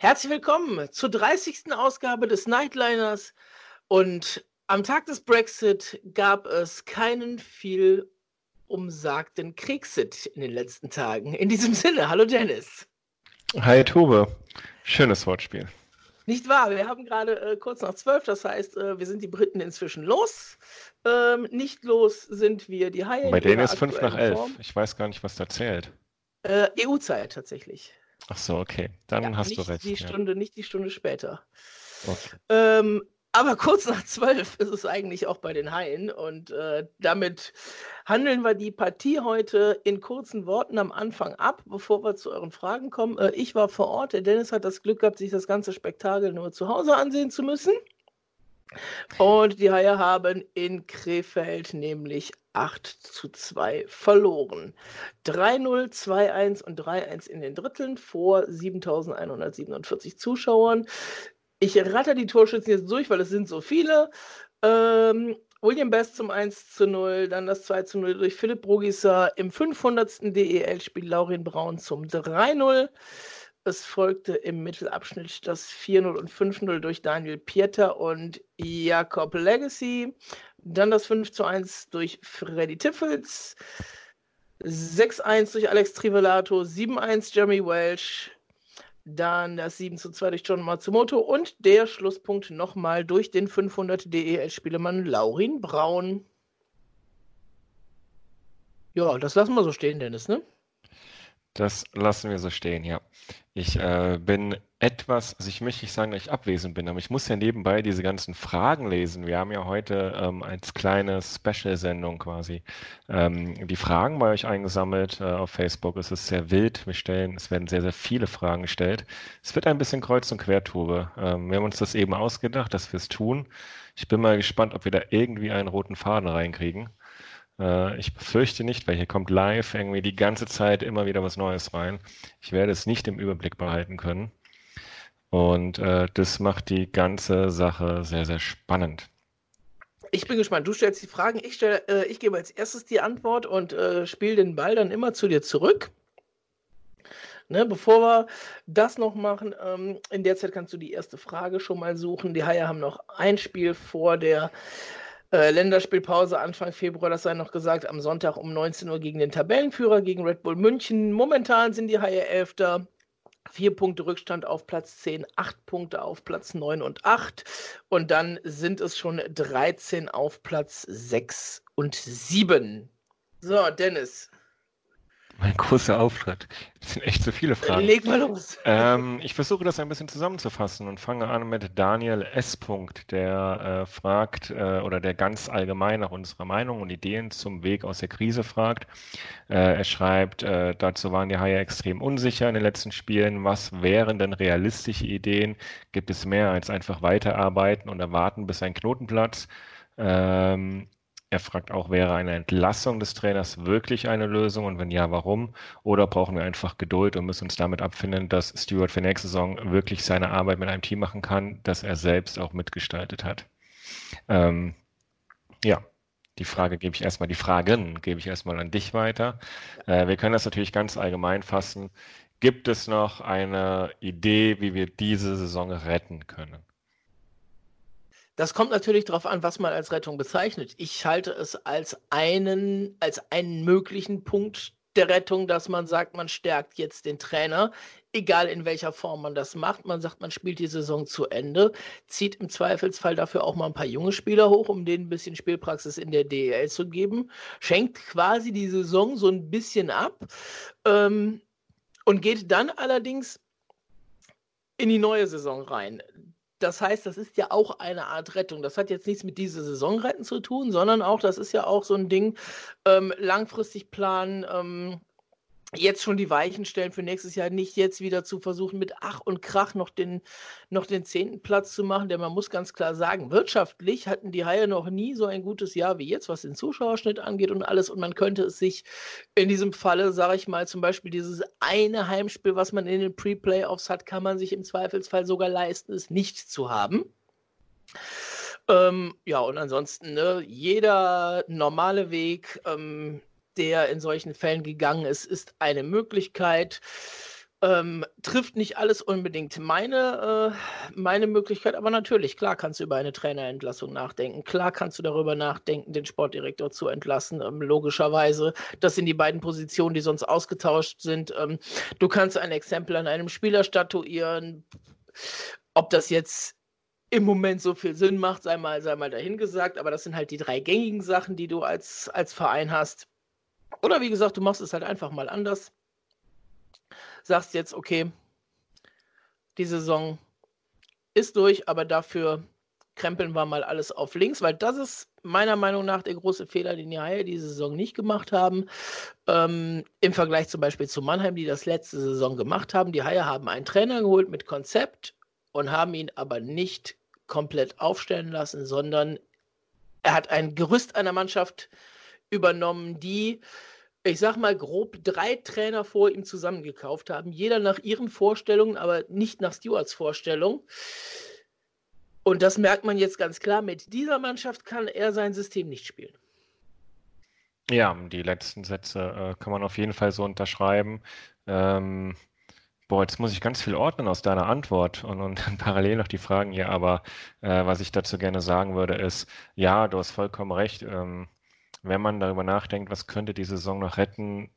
Herzlich willkommen zur 30. Ausgabe des Nightliners. Und am Tag des Brexit gab es keinen viel umsagten Kriegsit in den letzten Tagen. In diesem Sinne, hallo Dennis. Hi Tobe. Schönes Wortspiel. Nicht wahr? Wir haben gerade äh, kurz nach zwölf, das heißt, äh, wir sind die Briten inzwischen los. Ähm, nicht los sind wir die Haie. Bei denen ist fünf nach elf. Ich weiß gar nicht, was da zählt. Äh, EU-Zeit tatsächlich. Ach so, okay. Dann ja, hast du recht. Die ja. Stunde, nicht die Stunde später. Okay. Ähm, aber kurz nach zwölf ist es eigentlich auch bei den Haien und äh, damit handeln wir die Partie heute in kurzen Worten am Anfang ab, bevor wir zu euren Fragen kommen. Äh, ich war vor Ort, der Dennis hat das Glück gehabt, sich das ganze Spektakel nur zu Hause ansehen zu müssen. Und die Haie haben in Krefeld nämlich 8 zu 2 verloren. 3-0, 2-1 und 3-1 in den Dritteln vor 7147 Zuschauern. Ich ratter die Torschützen jetzt durch, weil es sind so viele. Ähm, William Best zum 1 zu 0, dann das 2 zu 0 durch Philipp Brugisser im 500. DEL-Spiel Laurin Braun zum 3-0. Es folgte im Mittelabschnitt das 4-0 und 5-0 durch Daniel Pieter und Jakob Legacy. Dann das 5 1 durch Freddy Tiffels. 6-1 durch Alex Trivelato, 7-1 Jeremy Welsh, dann das 7 2 durch John Matsumoto und der Schlusspunkt nochmal durch den 500 DEL-Spielemann Laurin Braun. Ja, das lassen wir so stehen, Dennis, ne? Das lassen wir so stehen, ja. Ich äh, bin etwas, also ich möchte nicht sagen, dass ich abwesend bin, aber ich muss ja nebenbei diese ganzen Fragen lesen. Wir haben ja heute ähm, als kleine Special-Sendung quasi ähm, die Fragen bei euch eingesammelt äh, auf Facebook. Es ist sehr wild. Wir stellen, es werden sehr, sehr viele Fragen gestellt. Es wird ein bisschen kreuz und quer, Tube. Ähm, wir haben uns das eben ausgedacht, dass wir es tun. Ich bin mal gespannt, ob wir da irgendwie einen roten Faden reinkriegen. Äh, ich befürchte nicht, weil hier kommt live irgendwie die ganze Zeit immer wieder was Neues rein. Ich werde es nicht im Überblick behalten können. Und äh, das macht die ganze Sache sehr, sehr spannend. Ich bin gespannt. Du stellst die Fragen, ich, stell, äh, ich gebe als erstes die Antwort und äh, spiele den Ball dann immer zu dir zurück. Ne, bevor wir das noch machen, ähm, in der Zeit kannst du die erste Frage schon mal suchen. Die Haie haben noch ein Spiel vor der äh, Länderspielpause Anfang Februar, das sei noch gesagt, am Sonntag um 19 Uhr gegen den Tabellenführer, gegen Red Bull München. Momentan sind die Haie Elfter. Vier Punkte Rückstand auf Platz 10, acht Punkte auf Platz 9 und 8. Und dann sind es schon 13 auf Platz 6 und 7. So, Dennis, mein großer Auftritt. Das sind echt so viele Fragen. Leg mal los. Ähm, ich versuche das ein bisschen zusammenzufassen und fange an mit Daniel S. der äh, fragt äh, oder der ganz allgemein nach unserer Meinung und Ideen zum Weg aus der Krise fragt. Äh, er schreibt, äh, dazu waren die Haie extrem unsicher in den letzten Spielen. Was wären denn realistische Ideen? Gibt es mehr als einfach weiterarbeiten und erwarten, bis ein Knotenplatz? Ähm, er fragt auch, wäre eine Entlassung des Trainers wirklich eine Lösung und wenn ja, warum? Oder brauchen wir einfach Geduld und müssen uns damit abfinden, dass Stewart für nächste Saison wirklich seine Arbeit mit einem Team machen kann, das er selbst auch mitgestaltet hat? Ähm, ja, die Frage gebe ich erstmal, die Fragen gebe ich erstmal an dich weiter. Äh, wir können das natürlich ganz allgemein fassen. Gibt es noch eine Idee, wie wir diese Saison retten können? Das kommt natürlich darauf an, was man als Rettung bezeichnet. Ich halte es als einen, als einen möglichen Punkt der Rettung, dass man sagt, man stärkt jetzt den Trainer, egal in welcher Form man das macht. Man sagt, man spielt die Saison zu Ende, zieht im Zweifelsfall dafür auch mal ein paar junge Spieler hoch, um denen ein bisschen Spielpraxis in der DEL zu geben, schenkt quasi die Saison so ein bisschen ab ähm, und geht dann allerdings in die neue Saison rein das heißt, das ist ja auch eine Art Rettung. Das hat jetzt nichts mit dieser Saison retten zu tun, sondern auch, das ist ja auch so ein Ding, ähm, langfristig planen, ähm, jetzt schon die Weichen stellen für nächstes Jahr, nicht jetzt wieder zu versuchen, mit Ach und Krach noch den, noch den zehnten Platz zu machen, denn man muss ganz klar sagen, wirtschaftlich hatten die Haie noch nie so ein gutes Jahr wie jetzt, was den Zuschauerschnitt angeht und alles. Und man könnte es sich in diesem Falle, sage ich mal, zum Beispiel dieses eine Heimspiel, was man in den Pre-Playoffs hat, kann man sich im Zweifelsfall sogar leisten, es nicht zu haben. Ähm, ja, und ansonsten, ne, jeder normale Weg, ähm, der in solchen Fällen gegangen ist, ist eine Möglichkeit. Ähm, trifft nicht alles unbedingt meine, äh, meine Möglichkeit, aber natürlich, klar kannst du über eine Trainerentlassung nachdenken. Klar kannst du darüber nachdenken, den Sportdirektor zu entlassen. Ähm, logischerweise, das sind die beiden Positionen, die sonst ausgetauscht sind. Ähm, du kannst ein Exempel an einem Spieler statuieren. Ob das jetzt im Moment so viel Sinn macht, sei mal, sei mal dahingesagt, aber das sind halt die drei gängigen Sachen, die du als, als Verein hast. Oder wie gesagt, du machst es halt einfach mal anders sagst jetzt, okay, die Saison ist durch, aber dafür krempeln wir mal alles auf links, weil das ist meiner Meinung nach der große Fehler, den die Haie diese Saison nicht gemacht haben. Ähm, Im Vergleich zum Beispiel zu Mannheim, die das letzte Saison gemacht haben. Die Haie haben einen Trainer geholt mit Konzept und haben ihn aber nicht komplett aufstellen lassen, sondern er hat ein Gerüst einer Mannschaft übernommen, die ich sag mal grob, drei Trainer vor ihm zusammengekauft haben, jeder nach ihren Vorstellungen, aber nicht nach Stewarts Vorstellung. Und das merkt man jetzt ganz klar, mit dieser Mannschaft kann er sein System nicht spielen. Ja, die letzten Sätze äh, kann man auf jeden Fall so unterschreiben. Ähm, boah, jetzt muss ich ganz viel ordnen aus deiner Antwort und, und dann parallel noch die Fragen hier, aber äh, was ich dazu gerne sagen würde, ist, ja, du hast vollkommen recht. Ähm, wenn man darüber nachdenkt, was könnte die Saison noch retten,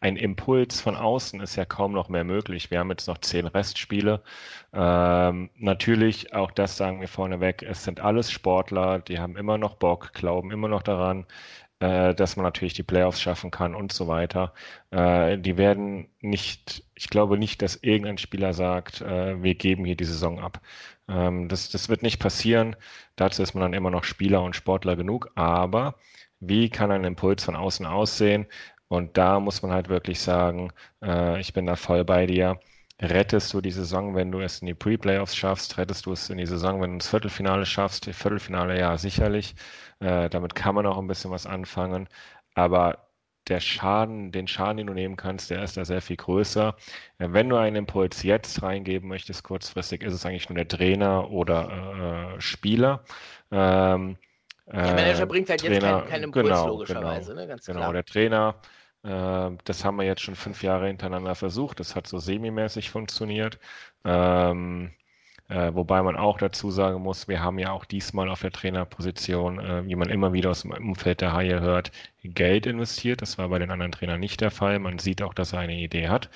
ein Impuls von außen ist ja kaum noch mehr möglich. Wir haben jetzt noch zehn Restspiele. Ähm, natürlich, auch das sagen wir vorneweg, es sind alles Sportler, die haben immer noch Bock, glauben immer noch daran, äh, dass man natürlich die Playoffs schaffen kann und so weiter. Äh, die werden nicht, ich glaube nicht, dass irgendein Spieler sagt, äh, wir geben hier die Saison ab. Ähm, das, das wird nicht passieren. Dazu ist man dann immer noch Spieler und Sportler genug, aber wie kann ein Impuls von außen aussehen? Und da muss man halt wirklich sagen, äh, ich bin da voll bei dir. Rettest du die Saison, wenn du es in die Pre-Playoffs schaffst? Rettest du es in die Saison, wenn du ins Viertelfinale schaffst? Viertelfinale, ja, sicherlich. Äh, damit kann man auch ein bisschen was anfangen. Aber der Schaden, den Schaden, den du nehmen kannst, der ist da sehr viel größer. Äh, wenn du einen Impuls jetzt reingeben möchtest, kurzfristig, ist es eigentlich nur der Trainer oder äh, Spieler. Ähm, der Manager äh, bringt halt Trainer, jetzt keinen, keinen Impuls, genau, logischerweise, genau, ne? ganz genau, klar. der Trainer, äh, das haben wir jetzt schon fünf Jahre hintereinander versucht. Das hat so semi-mäßig funktioniert. Ähm, äh, wobei man auch dazu sagen muss, wir haben ja auch diesmal auf der Trainerposition, äh, wie man immer wieder aus dem Umfeld der Haie hört, Geld investiert. Das war bei den anderen Trainern nicht der Fall. Man sieht auch, dass er eine Idee hat,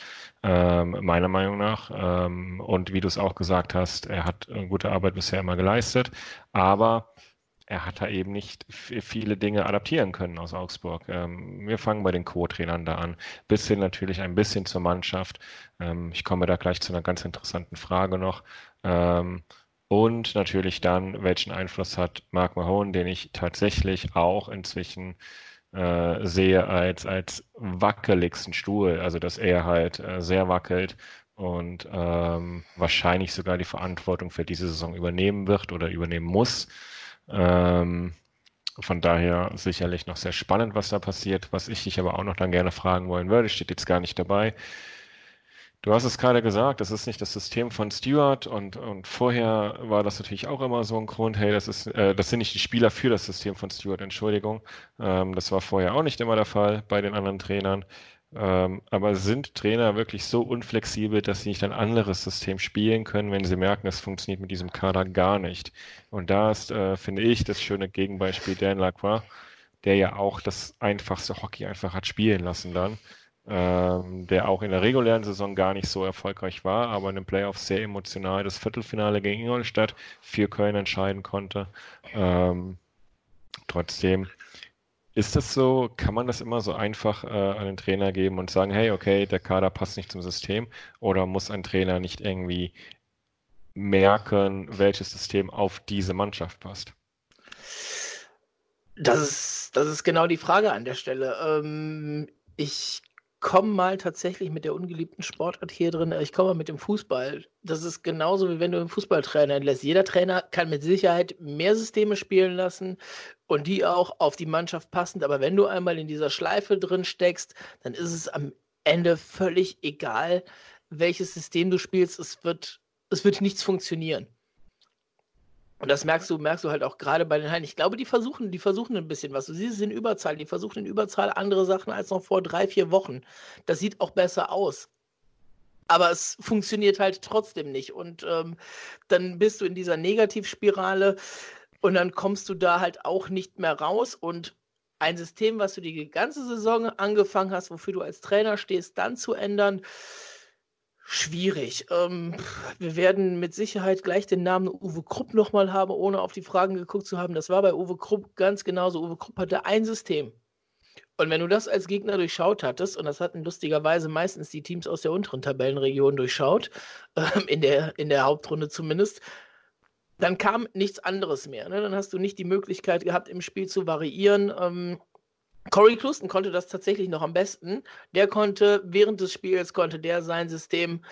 ähm, meiner Meinung nach. Ähm, und wie du es auch gesagt hast, er hat gute Arbeit bisher immer geleistet. Aber er hat da eben nicht viele Dinge adaptieren können aus Augsburg. Ähm, wir fangen bei den Co-Trainern da an, bis hin natürlich ein bisschen zur Mannschaft. Ähm, ich komme da gleich zu einer ganz interessanten Frage noch. Ähm, und natürlich dann, welchen Einfluss hat Mark Mahone, den ich tatsächlich auch inzwischen äh, sehe als, als wackeligsten Stuhl, also dass er halt äh, sehr wackelt und ähm, wahrscheinlich sogar die Verantwortung für diese Saison übernehmen wird oder übernehmen muss. Ähm, von daher sicherlich noch sehr spannend, was da passiert. Was ich dich aber auch noch dann gerne fragen wollen würde, steht jetzt gar nicht dabei. Du hast es gerade gesagt, das ist nicht das System von Stewart und, und vorher war das natürlich auch immer so ein Grund, hey, das ist, äh, das sind nicht die Spieler für das System von Stewart, Entschuldigung. Ähm, das war vorher auch nicht immer der Fall bei den anderen Trainern. Ähm, aber sind Trainer wirklich so unflexibel, dass sie nicht ein anderes System spielen können, wenn sie merken, es funktioniert mit diesem Kader gar nicht? Und da ist, äh, finde ich, das schöne Gegenbeispiel Dan Lacroix, der ja auch das einfachste Hockey einfach hat spielen lassen dann. Ähm, der auch in der regulären Saison gar nicht so erfolgreich war, aber in den Playoffs sehr emotional das Viertelfinale gegen Ingolstadt für Köln entscheiden konnte. Ähm, trotzdem ist das so, kann man das immer so einfach äh, an den Trainer geben und sagen, hey, okay, der Kader passt nicht zum System? Oder muss ein Trainer nicht irgendwie merken, welches System auf diese Mannschaft passt? Das ist, das ist genau die Frage an der Stelle. Ähm, ich komme mal tatsächlich mit der ungeliebten Sportart hier drin, ich komme mal mit dem Fußball. Das ist genauso, wie wenn du einen Fußballtrainer entlässt. Jeder Trainer kann mit Sicherheit mehr Systeme spielen lassen und die auch auf die Mannschaft passend. Aber wenn du einmal in dieser Schleife drin steckst, dann ist es am Ende völlig egal, welches System du spielst. Es wird, es wird nichts funktionieren. Und das merkst du, merkst du halt auch gerade bei den Hallen. Ich glaube, die versuchen, die versuchen ein bisschen was. Du siehst es in Überzahl, die versuchen in Überzahl andere Sachen als noch vor drei, vier Wochen. Das sieht auch besser aus. aber es funktioniert halt trotzdem nicht. Und ähm, dann bist du in dieser Negativspirale und dann kommst du da halt auch nicht mehr raus. Und ein System, was du die ganze Saison angefangen hast, wofür du als Trainer stehst, dann zu ändern, schwierig. Ähm, wir werden mit Sicherheit gleich den Namen Uwe Krupp nochmal haben, ohne auf die Fragen geguckt zu haben. Das war bei Uwe Krupp ganz genauso. Uwe Krupp hatte ein System. Und wenn du das als Gegner durchschaut hattest, und das hatten lustigerweise meistens die Teams aus der unteren Tabellenregion durchschaut, äh, in, der, in der Hauptrunde zumindest, dann kam nichts anderes mehr. Ne? Dann hast du nicht die Möglichkeit gehabt, im Spiel zu variieren. Ähm, Corey Klusten konnte das tatsächlich noch am besten. Der konnte während des Spiels, konnte der sein System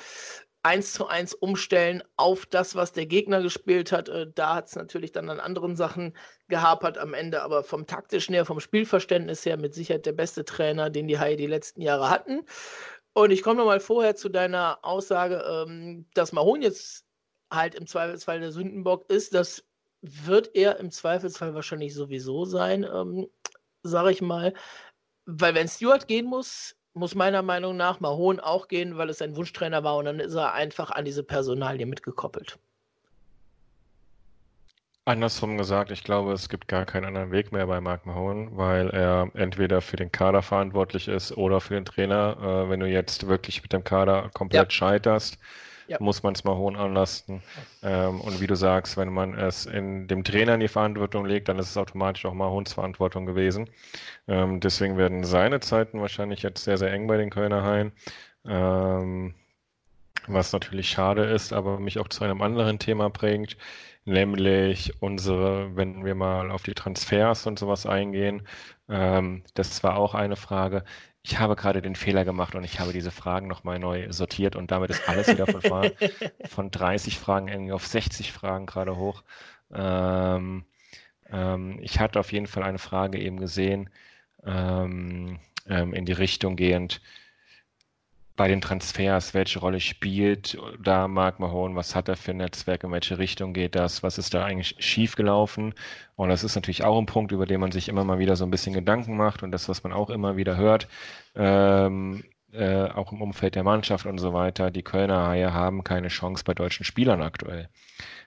eins zu eins umstellen auf das, was der Gegner gespielt hat. Äh, da hat es natürlich dann an anderen Sachen gehapert am Ende, aber vom taktischen her, vom Spielverständnis her mit Sicherheit der beste Trainer, den die Haie die letzten Jahre hatten. Und ich komme nochmal vorher zu deiner Aussage, ähm, dass Mahon jetzt halt im Zweifelsfall der Sündenbock ist. Das wird er im Zweifelsfall wahrscheinlich sowieso sein, ähm, sage ich mal. Weil wenn Stewart gehen muss, muss meiner Meinung nach Mahon auch gehen, weil es sein Wunschtrainer war und dann ist er einfach an diese Personalie mitgekoppelt. Andersrum gesagt, ich glaube, es gibt gar keinen anderen Weg mehr bei Mark Mahone, weil er entweder für den Kader verantwortlich ist oder für den Trainer. Äh, wenn du jetzt wirklich mit dem Kader komplett ja. scheiterst, ja. muss man es mal hohen anlasten. Ähm, und wie du sagst, wenn man es in dem Trainer in die Verantwortung legt, dann ist es automatisch auch mal Hohns Verantwortung gewesen. Ähm, deswegen werden seine Zeiten wahrscheinlich jetzt sehr, sehr eng bei den Kölner Haien. Ähm, was natürlich schade ist, aber mich auch zu einem anderen Thema bringt, nämlich unsere, wenn wir mal auf die Transfers und sowas eingehen, ähm, das war auch eine Frage, ich habe gerade den Fehler gemacht und ich habe diese Fragen nochmal neu sortiert und damit ist alles wieder von, von 30 Fragen irgendwie auf 60 Fragen gerade hoch. Ähm, ähm, ich hatte auf jeden Fall eine Frage eben gesehen, ähm, ähm in die Richtung gehend, bei den Transfers, welche Rolle spielt da Mark Mahone, was hat er für ein Netzwerk, in welche Richtung geht das, was ist da eigentlich schiefgelaufen? Und das ist natürlich auch ein Punkt, über den man sich immer mal wieder so ein bisschen Gedanken macht und das, was man auch immer wieder hört, ähm, äh, auch im Umfeld der Mannschaft und so weiter, die Kölner Haie haben keine Chance bei deutschen Spielern aktuell.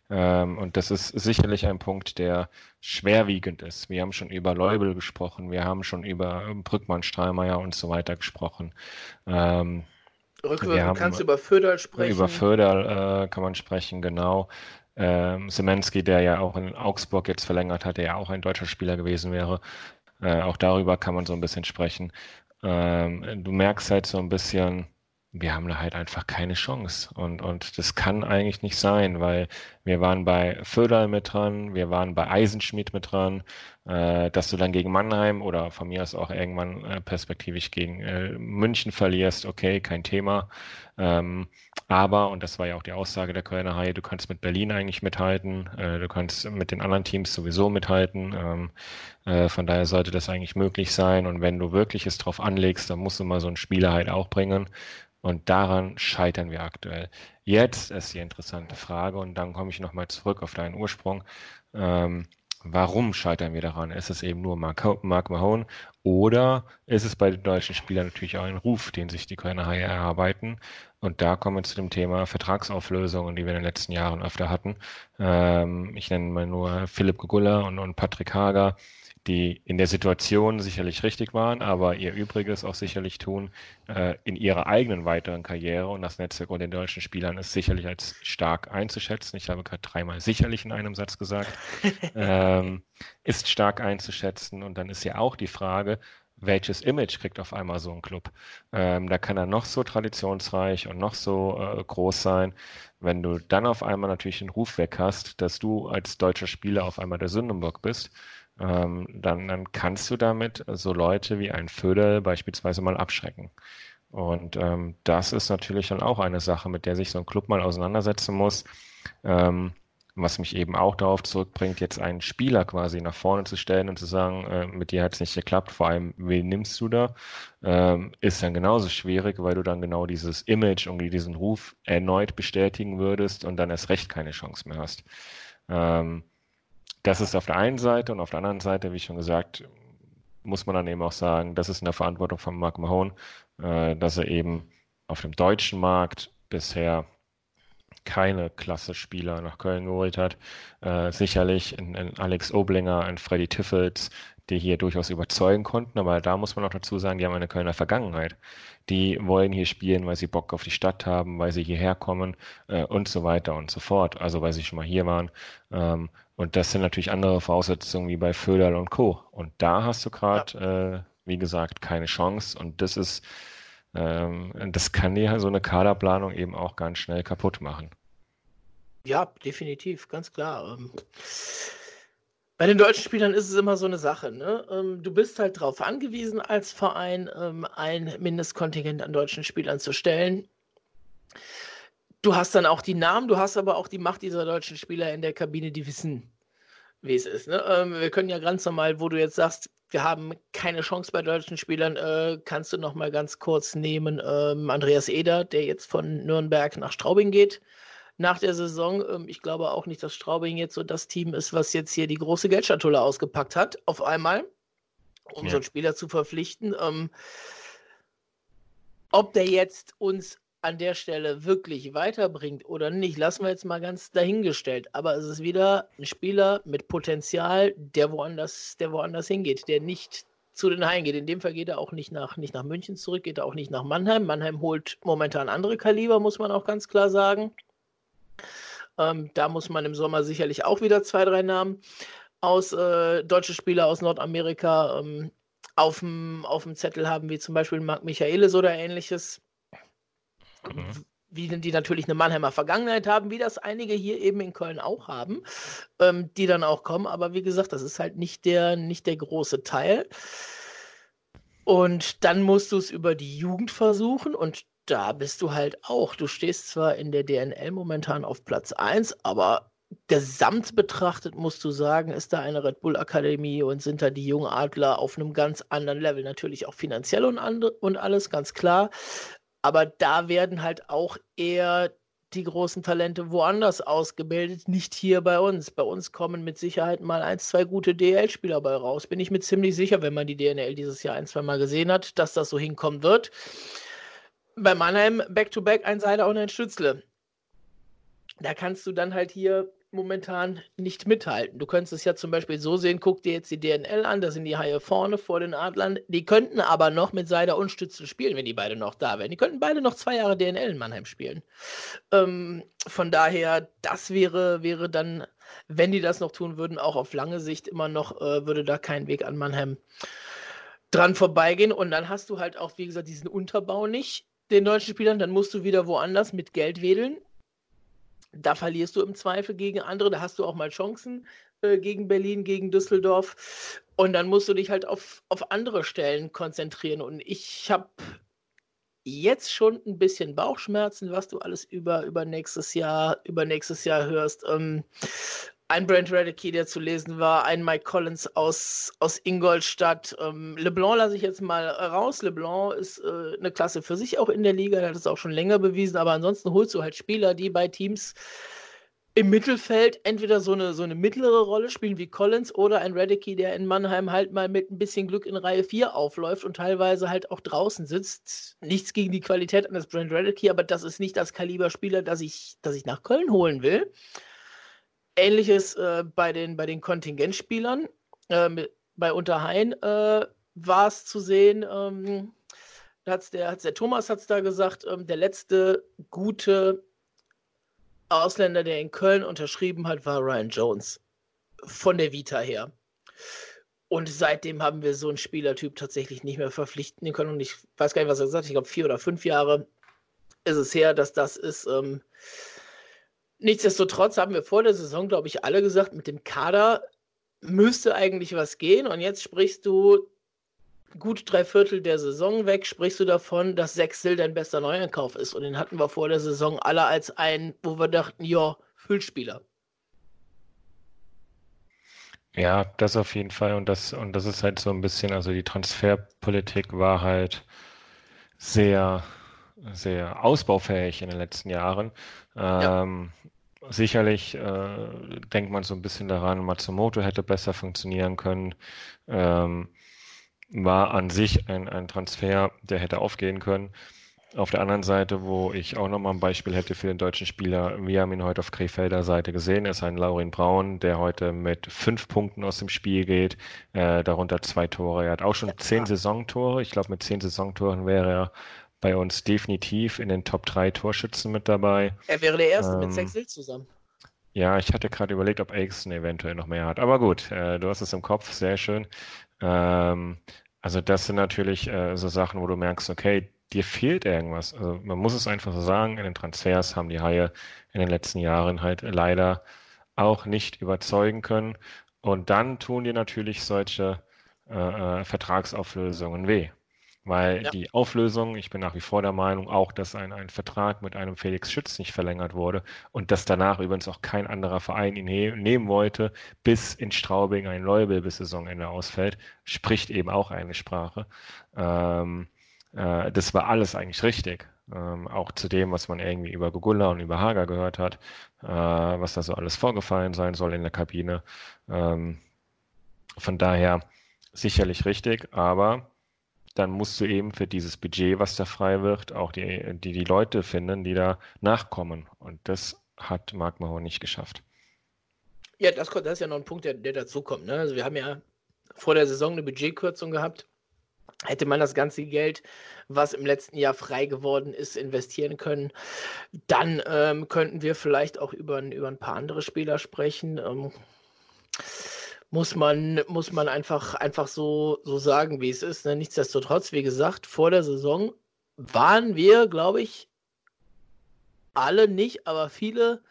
Ähm, und das ist sicherlich ein Punkt, der schwerwiegend ist. Wir haben schon über Leubel gesprochen, wir haben schon über Brückmann, Strahlmeier und so weiter gesprochen. Ähm, Rückwirkend kannst du über Föderl sprechen. Über Föderl äh, kann man sprechen, genau. Ähm, Semensky, der ja auch in Augsburg jetzt verlängert hat, der ja auch ein deutscher Spieler gewesen wäre. Äh, auch darüber kann man so ein bisschen sprechen. Ähm, du merkst halt so ein bisschen, wir haben da halt einfach keine Chance. Und, und das kann eigentlich nicht sein, weil wir waren bei Föderl mit dran, wir waren bei Eisenschmidt mit dran, äh, dass du dann gegen Mannheim oder von mir aus auch irgendwann äh, perspektivisch gegen äh, München verlierst, okay, kein Thema. Ähm, aber, und das war ja auch die Aussage der Kölner Haie, du kannst mit Berlin eigentlich mithalten, äh, du kannst mit den anderen Teams sowieso mithalten. Ähm, äh, von daher sollte das eigentlich möglich sein. Und wenn du wirklich es drauf anlegst, dann musst du mal so einen Spieler halt auch bringen. Und daran scheitern wir aktuell. Jetzt ist die interessante Frage und dann komme ich nochmal zurück auf deinen Ursprung. Ähm, warum scheitern wir daran? Ist es eben nur Mark, Mark Mahone oder ist es bei den deutschen Spielern natürlich auch ein Ruf, den sich die Kölner Haie erarbeiten? Und da kommen wir zu dem Thema Vertragsauflösungen, die wir in den letzten Jahren öfter hatten. Ähm, ich nenne mal nur Philipp Gugulla und, und Patrick Hager die in der Situation sicherlich richtig waren, aber ihr Übriges auch sicherlich tun äh, in ihrer eigenen weiteren Karriere und das Netzwerk unter den deutschen Spielern ist sicherlich als stark einzuschätzen. Ich habe gerade dreimal sicherlich in einem Satz gesagt, ähm, ist stark einzuschätzen und dann ist ja auch die Frage, welches Image kriegt auf einmal so ein Club? Ähm, da kann er noch so traditionsreich und noch so äh, groß sein. Wenn du dann auf einmal natürlich den Ruf weg hast, dass du als deutscher Spieler auf einmal der Sündenbock bist, ähm, dann, dann kannst du damit so Leute wie ein Föderl beispielsweise mal abschrecken. Und ähm, das ist natürlich dann auch eine Sache, mit der sich so ein Club mal auseinandersetzen muss. Ähm, was mich eben auch darauf zurückbringt, jetzt einen Spieler quasi nach vorne zu stellen und zu sagen, äh, mit dir hat es nicht geklappt, vor allem, wen nimmst du da, ähm, ist dann genauso schwierig, weil du dann genau dieses Image und diesen Ruf erneut bestätigen würdest und dann erst recht keine Chance mehr hast. Ähm, das ist auf der einen Seite und auf der anderen Seite, wie schon gesagt, muss man dann eben auch sagen, das ist in der Verantwortung von Mark Mahone, äh, dass er eben auf dem deutschen Markt bisher keine klasse Spieler nach Köln geholt hat. Äh, sicherlich ein, ein, Alex Oblinger, ein Freddy Tiffels, die hier durchaus überzeugen konnten, aber da muss man auch dazu sagen, die haben eine Kölner Vergangenheit. Die wollen hier spielen, weil sie Bock auf die Stadt haben, weil sie hierher kommen äh, und so weiter und so fort. Also weil sie schon mal hier waren. Ähm, und das sind natürlich andere Voraussetzungen wie bei Föderl und Co. Und da hast du gerade, ja. äh, wie gesagt, keine Chance. Und das ist ähm, das kann dir so eine Kaderplanung eben auch ganz schnell kaputt machen. Ja, definitiv, ganz klar. Ähm, bei den deutschen Spielern ist es immer so eine Sache. Ne? Ähm, du bist halt darauf angewiesen, als Verein ein Mindestkontingent an deutschen Spielern zu stellen. Du hast dann auch die Namen, du hast aber auch die Macht dieser deutschen Spieler in der Kabine, die wissen, wie es ist. Ne? wir können ja ganz normal, wo du jetzt sagst, wir haben keine Chance bei deutschen Spielern. Äh, kannst du noch mal ganz kurz nehmen ähm, Andreas Eder, der jetzt von Nürnberg nach Straubing geht nach der Saison. Ähm, ich glaube auch nicht, dass Straubing jetzt so das Team ist, was jetzt hier die große Geldschatulle ausgepackt hat, auf einmal, um ja. so einen Spieler zu verpflichten. Ähm, ob der jetzt uns an der Stelle wirklich weiterbringt oder nicht, lassen wir jetzt mal ganz dahingestellt. Aber es ist wieder ein Spieler mit Potenzial, der woanders, der woanders hingeht, der nicht zu den Haien geht. In dem Fall geht er auch nicht nach, nicht nach München zurück, geht er auch nicht nach Mannheim. Mannheim holt momentan andere Kaliber, muss man auch ganz klar sagen. Ähm, da muss man im Sommer sicherlich auch wieder zwei, drei Namen aus äh, deutsche Spieler aus Nordamerika ähm, auf dem Zettel haben, wie zum Beispiel Marc Michaelis oder ähnliches. Mhm. Wie die natürlich eine Mannheimer Vergangenheit haben, wie das einige hier eben in Köln auch haben, ähm, die dann auch kommen. Aber wie gesagt, das ist halt nicht der, nicht der große Teil. Und dann musst du es über die Jugend versuchen und da bist du halt auch. Du stehst zwar in der DNL momentan auf Platz 1, aber gesamt betrachtet musst du sagen, ist da eine Red Bull Akademie und sind da die jungen Adler auf einem ganz anderen Level. Natürlich auch finanziell und, und alles, ganz klar. Aber da werden halt auch eher die großen Talente woanders ausgebildet, nicht hier bei uns. Bei uns kommen mit Sicherheit mal ein, zwei gute DL-Spieler bei raus. Bin ich mir ziemlich sicher, wenn man die DNL dieses Jahr ein, zwei Mal gesehen hat, dass das so hinkommen wird. Bei Mannheim Back-to-Back -back ein Seiler und ein Stützle. Da kannst du dann halt hier momentan nicht mithalten. Du könntest es ja zum Beispiel so sehen, guck dir jetzt die DNL an, da sind die Haie vorne vor den Adlern. Die könnten aber noch mit Seider und Stützel spielen, wenn die beide noch da wären. Die könnten beide noch zwei Jahre DNL in Mannheim spielen. Ähm, von daher, das wäre, wäre dann, wenn die das noch tun würden, auch auf lange Sicht immer noch, äh, würde da kein Weg an Mannheim dran vorbeigehen. Und dann hast du halt auch, wie gesagt, diesen Unterbau nicht den deutschen Spielern, dann musst du wieder woanders mit Geld wedeln. Da verlierst du im Zweifel gegen andere, da hast du auch mal Chancen äh, gegen Berlin, gegen Düsseldorf. Und dann musst du dich halt auf, auf andere Stellen konzentrieren. Und ich habe jetzt schon ein bisschen Bauchschmerzen, was du alles über, über nächstes Jahr, über nächstes Jahr hörst. Ähm, ein Brent Radicke, der zu lesen war, ein Mike Collins aus, aus Ingolstadt. Ähm, LeBlanc lasse ich jetzt mal raus. LeBlanc ist äh, eine Klasse für sich auch in der Liga, der hat es auch schon länger bewiesen, aber ansonsten holst du halt Spieler, die bei Teams im Mittelfeld entweder so eine, so eine mittlere Rolle spielen wie Collins oder ein Radicke, der in Mannheim halt mal mit ein bisschen Glück in Reihe 4 aufläuft und teilweise halt auch draußen sitzt. Nichts gegen die Qualität eines Brent Radicke, aber das ist nicht das Kaliber Spieler, das ich, das ich nach Köln holen will. Ähnliches äh, bei, den, bei den Kontingentspielern. Äh, bei Unterhain äh, war es zu sehen, ähm, hat's der, hat's der Thomas hat es da gesagt, ähm, der letzte gute Ausländer, der in Köln unterschrieben hat, war Ryan Jones. Von der Vita her. Und seitdem haben wir so einen Spielertyp tatsächlich nicht mehr verpflichten können. Und ich weiß gar nicht, was er gesagt hat. Ich glaube, vier oder fünf Jahre ist es her, dass das ist. Ähm, Nichtsdestotrotz haben wir vor der Saison, glaube ich, alle gesagt, mit dem Kader müsste eigentlich was gehen. Und jetzt sprichst du gut drei Viertel der Saison weg, sprichst du davon, dass Sechsel dein bester Neuankauf ist. Und den hatten wir vor der Saison alle als einen, wo wir dachten, ja, Füllspieler. Ja, das auf jeden Fall. Und das, und das ist halt so ein bisschen, also die Transferpolitik war halt sehr, sehr ausbaufähig in den letzten Jahren. Ähm, Sicherlich äh, denkt man so ein bisschen daran, Matsumoto hätte besser funktionieren können. Ähm, war an sich ein, ein Transfer, der hätte aufgehen können. Auf der anderen Seite, wo ich auch nochmal ein Beispiel hätte für den deutschen Spieler, wir haben ihn heute auf Krefelder Seite gesehen, ist ein Laurin Braun, der heute mit fünf Punkten aus dem Spiel geht, äh, darunter zwei Tore. Er hat auch schon zehn Saisontore. Ich glaube, mit zehn Saisontoren wäre er bei uns definitiv in den Top 3 Torschützen mit dabei. Er wäre der Erste ähm, mit Hill zusammen. Ja, ich hatte gerade überlegt, ob Aikson eventuell noch mehr hat. Aber gut, äh, du hast es im Kopf, sehr schön. Ähm, also das sind natürlich äh, so Sachen, wo du merkst, okay, dir fehlt irgendwas. Also man muss es einfach so sagen, in den Transfers haben die Haie in den letzten Jahren halt leider auch nicht überzeugen können. Und dann tun dir natürlich solche äh, äh Vertragsauflösungen weh. Weil ja. die Auflösung, ich bin nach wie vor der Meinung, auch, dass ein, ein Vertrag mit einem Felix Schütz nicht verlängert wurde und dass danach übrigens auch kein anderer Verein ihn nehmen wollte, bis in Straubing ein Leubel bis Saisonende ausfällt, spricht eben auch eine Sprache. Ähm, äh, das war alles eigentlich richtig. Ähm, auch zu dem, was man irgendwie über Gugulla und über Hager gehört hat, äh, was da so alles vorgefallen sein soll in der Kabine. Ähm, von daher sicherlich richtig, aber dann musst du eben für dieses Budget, was da frei wird, auch die, die, die Leute finden, die da nachkommen. Und das hat Mark Mahon nicht geschafft. Ja, das, das ist ja noch ein Punkt, der, der dazu kommt. Ne? Also wir haben ja vor der Saison eine Budgetkürzung gehabt. Hätte man das ganze Geld, was im letzten Jahr frei geworden ist, investieren können, dann ähm, könnten wir vielleicht auch über, über ein paar andere Spieler sprechen. Ähm, muss man, muss man einfach, einfach so, so sagen, wie es ist. Ne? Nichtsdestotrotz, wie gesagt, vor der Saison waren wir, glaube ich, alle nicht, aber viele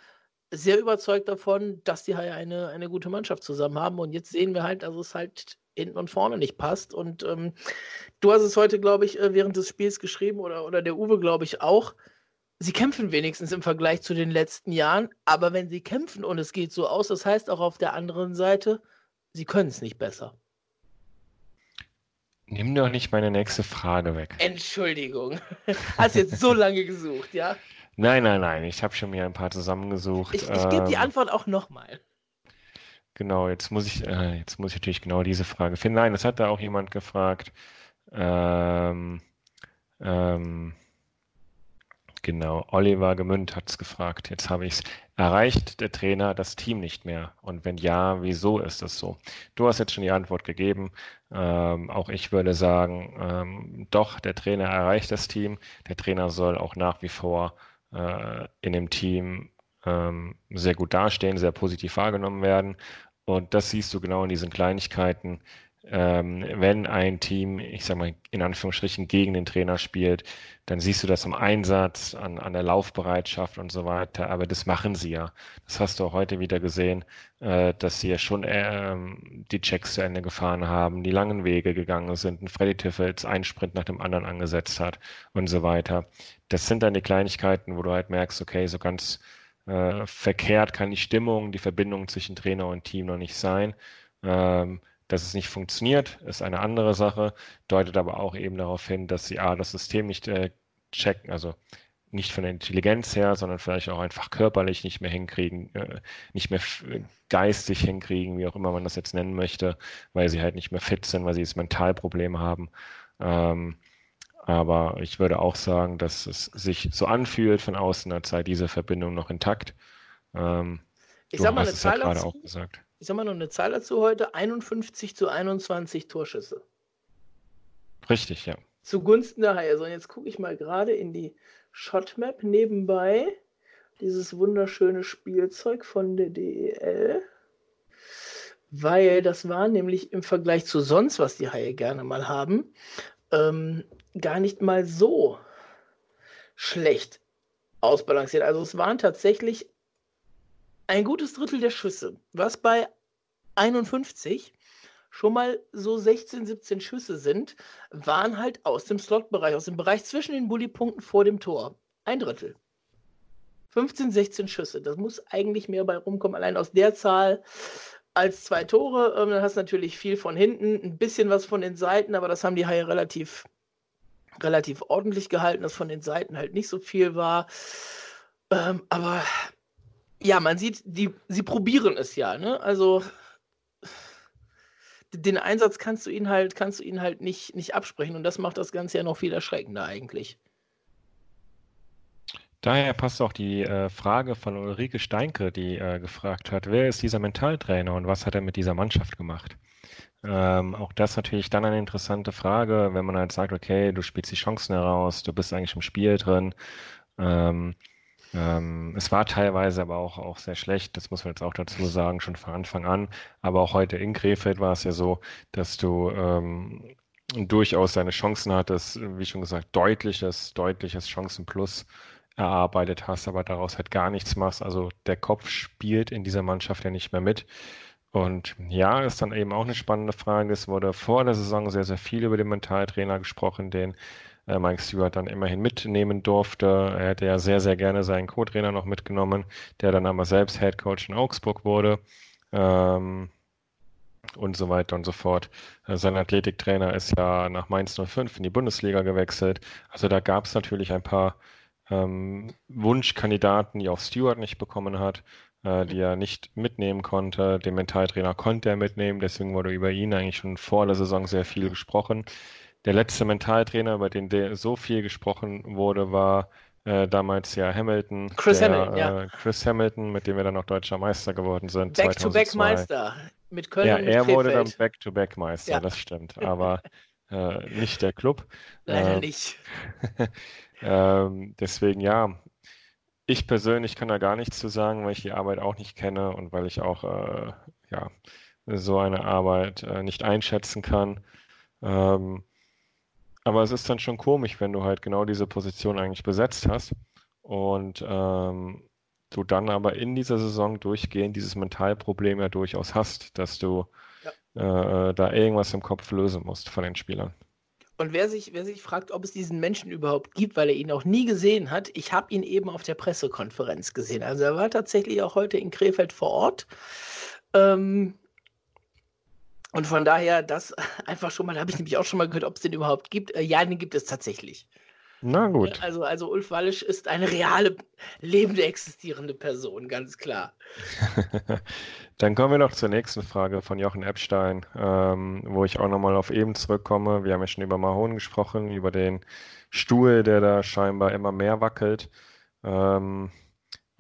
sehr überzeugt davon, dass die halt eine, eine gute Mannschaft zusammen haben. Und jetzt sehen wir halt, dass es halt hinten und vorne nicht passt. Und ähm, du hast es heute, glaube ich, äh, während des Spiels geschrieben oder, oder der Uwe, glaube ich, auch. Sie kämpfen wenigstens im Vergleich zu den letzten Jahren, aber wenn sie kämpfen und es geht so aus, das heißt auch auf der anderen Seite, sie können es nicht besser. Nimm doch nicht meine nächste Frage weg. Entschuldigung. Hast jetzt so lange gesucht, ja? Nein, nein, nein. Ich habe schon mir ein paar zusammengesucht. Ich, ich gebe die ähm, Antwort auch nochmal. Genau, jetzt muss ich, äh, jetzt muss ich natürlich genau diese Frage finden. Nein, das hat da auch jemand gefragt. Ähm, ähm, genau, Oliver Gemünd hat es gefragt. Jetzt habe ich es. Erreicht der Trainer das Team nicht mehr? Und wenn ja, wieso ist das so? Du hast jetzt schon die Antwort gegeben. Ähm, auch ich würde sagen, ähm, doch, der Trainer erreicht das Team. Der Trainer soll auch nach wie vor äh, in dem Team ähm, sehr gut dastehen, sehr positiv wahrgenommen werden. Und das siehst du genau in diesen Kleinigkeiten. Ähm, wenn ein Team, ich sage mal in Anführungsstrichen, gegen den Trainer spielt, dann siehst du das am Einsatz, an, an der Laufbereitschaft und so weiter. Aber das machen sie ja. Das hast du auch heute wieder gesehen, äh, dass sie ja schon äh, die Checks zu Ende gefahren haben, die langen Wege gegangen sind, ein Freddy Tiffels einen Sprint nach dem anderen angesetzt hat und so weiter. Das sind dann die Kleinigkeiten, wo du halt merkst, okay, so ganz äh, verkehrt kann die Stimmung, die Verbindung zwischen Trainer und Team noch nicht sein. Ähm, dass es nicht funktioniert, ist eine andere Sache, deutet aber auch eben darauf hin, dass sie A, das System nicht äh, checken, also nicht von der Intelligenz her, sondern vielleicht auch einfach körperlich nicht mehr hinkriegen, äh, nicht mehr geistig hinkriegen, wie auch immer man das jetzt nennen möchte, weil sie halt nicht mehr fit sind, weil sie das Mentalproblem haben. Ähm, aber ich würde auch sagen, dass es sich so anfühlt von außen, als sei diese Verbindung noch intakt. Ähm, ich sag mal eine Zahl ja dazu. Ich sag mal noch eine Zahl dazu heute: 51 zu 21 Torschüsse. Richtig, ja. Zugunsten der Haie. So, und jetzt gucke ich mal gerade in die Shotmap nebenbei. Dieses wunderschöne Spielzeug von der DEL. Weil das war nämlich im Vergleich zu sonst, was die Haie gerne mal haben, ähm, gar nicht mal so schlecht ausbalanciert. Also es waren tatsächlich ein gutes Drittel der Schüsse, was bei 51 schon mal so 16, 17 Schüsse sind, waren halt aus dem Slot-Bereich, aus dem Bereich zwischen den Bully-Punkten vor dem Tor. Ein Drittel. 15, 16 Schüsse. Das muss eigentlich mehr bei rumkommen. Allein aus der Zahl als zwei Tore. Ähm, dann hast du natürlich viel von hinten, ein bisschen was von den Seiten, aber das haben die Haie relativ, relativ ordentlich gehalten, dass von den Seiten halt nicht so viel war. Ähm, aber ja, man sieht, die, sie probieren es ja, ne? Also den Einsatz kannst du ihnen halt, kannst du ihnen halt nicht, nicht absprechen und das macht das Ganze ja noch viel erschreckender eigentlich. Daher passt auch die äh, Frage von Ulrike Steinke, die äh, gefragt hat, wer ist dieser Mentaltrainer und was hat er mit dieser Mannschaft gemacht? Ähm, auch das natürlich dann eine interessante Frage, wenn man halt sagt, okay, du spielst die Chancen heraus, du bist eigentlich im Spiel drin. Ähm, ähm, es war teilweise aber auch, auch sehr schlecht, das muss man jetzt auch dazu sagen, schon von Anfang an. Aber auch heute in Krefeld war es ja so, dass du ähm, durchaus deine Chancen hattest, wie schon gesagt, deutliches, deutliches Chancenplus erarbeitet hast, aber daraus halt gar nichts machst. Also der Kopf spielt in dieser Mannschaft ja nicht mehr mit. Und ja, ist dann eben auch eine spannende Frage. Es wurde vor der Saison sehr, sehr viel über den Mentaltrainer gesprochen, den äh, Mike Stewart dann immerhin mitnehmen durfte. Er hätte ja sehr, sehr gerne seinen Co-Trainer noch mitgenommen, der dann aber selbst Head Coach in Augsburg wurde. Ähm, und so weiter und so fort. Äh, sein Athletiktrainer ist ja nach Mainz 05 in die Bundesliga gewechselt. Also da gab es natürlich ein paar ähm, Wunschkandidaten, die auch Stewart nicht bekommen hat äh, die er nicht mitnehmen konnte. Den Mentaltrainer konnte er mitnehmen, deswegen wurde über ihn eigentlich schon vor der Saison sehr viel gesprochen. Der letzte Mentaltrainer, über den so viel gesprochen wurde, war äh, damals ja Hamilton. Chris der, Hamilton, ja. Äh, Chris Hamilton, mit dem wir dann auch deutscher Meister geworden sind. Back-to-Back-Meister mit Köln ja, und mit er wurde Krefeld. dann Back-to-Back-Meister, Ja. das stimmt. Aber äh, nicht der Club. Leider Äh, nicht. ähm, deswegen ja, ich persönlich kann da gar nichts zu sagen, weil ich die Arbeit auch nicht kenne und weil ich auch äh, ja, so eine Arbeit äh, nicht einschätzen kann. Ähm, aber es ist dann schon komisch, wenn du halt genau diese Position eigentlich besetzt hast und ähm, du dann aber in dieser Saison durchgehend dieses Mentalproblem ja durchaus hast, dass du äh, da irgendwas im Kopf lösen musst von den Spielern. Und wer sich, wer sich fragt, ob es diesen Menschen überhaupt gibt, weil er ihn auch nie gesehen hat, ich habe ihn eben auf der Pressekonferenz gesehen. Also er war tatsächlich auch heute in Krefeld vor Ort. Ähm, und von daher, das einfach schon mal, habe ich nämlich auch schon mal gehört, ob es den überhaupt gibt. Äh, ja, den gibt es tatsächlich. Na gut. Also, also Ulf Wallisch ist eine reale, lebende, existierende Person, ganz klar. Dann kommen wir noch zur nächsten Frage von Jochen Epstein, ähm, wo ich auch nochmal auf eben zurückkomme. Wir haben ja schon über Mahon gesprochen, über den Stuhl, der da scheinbar immer mehr wackelt. Ähm,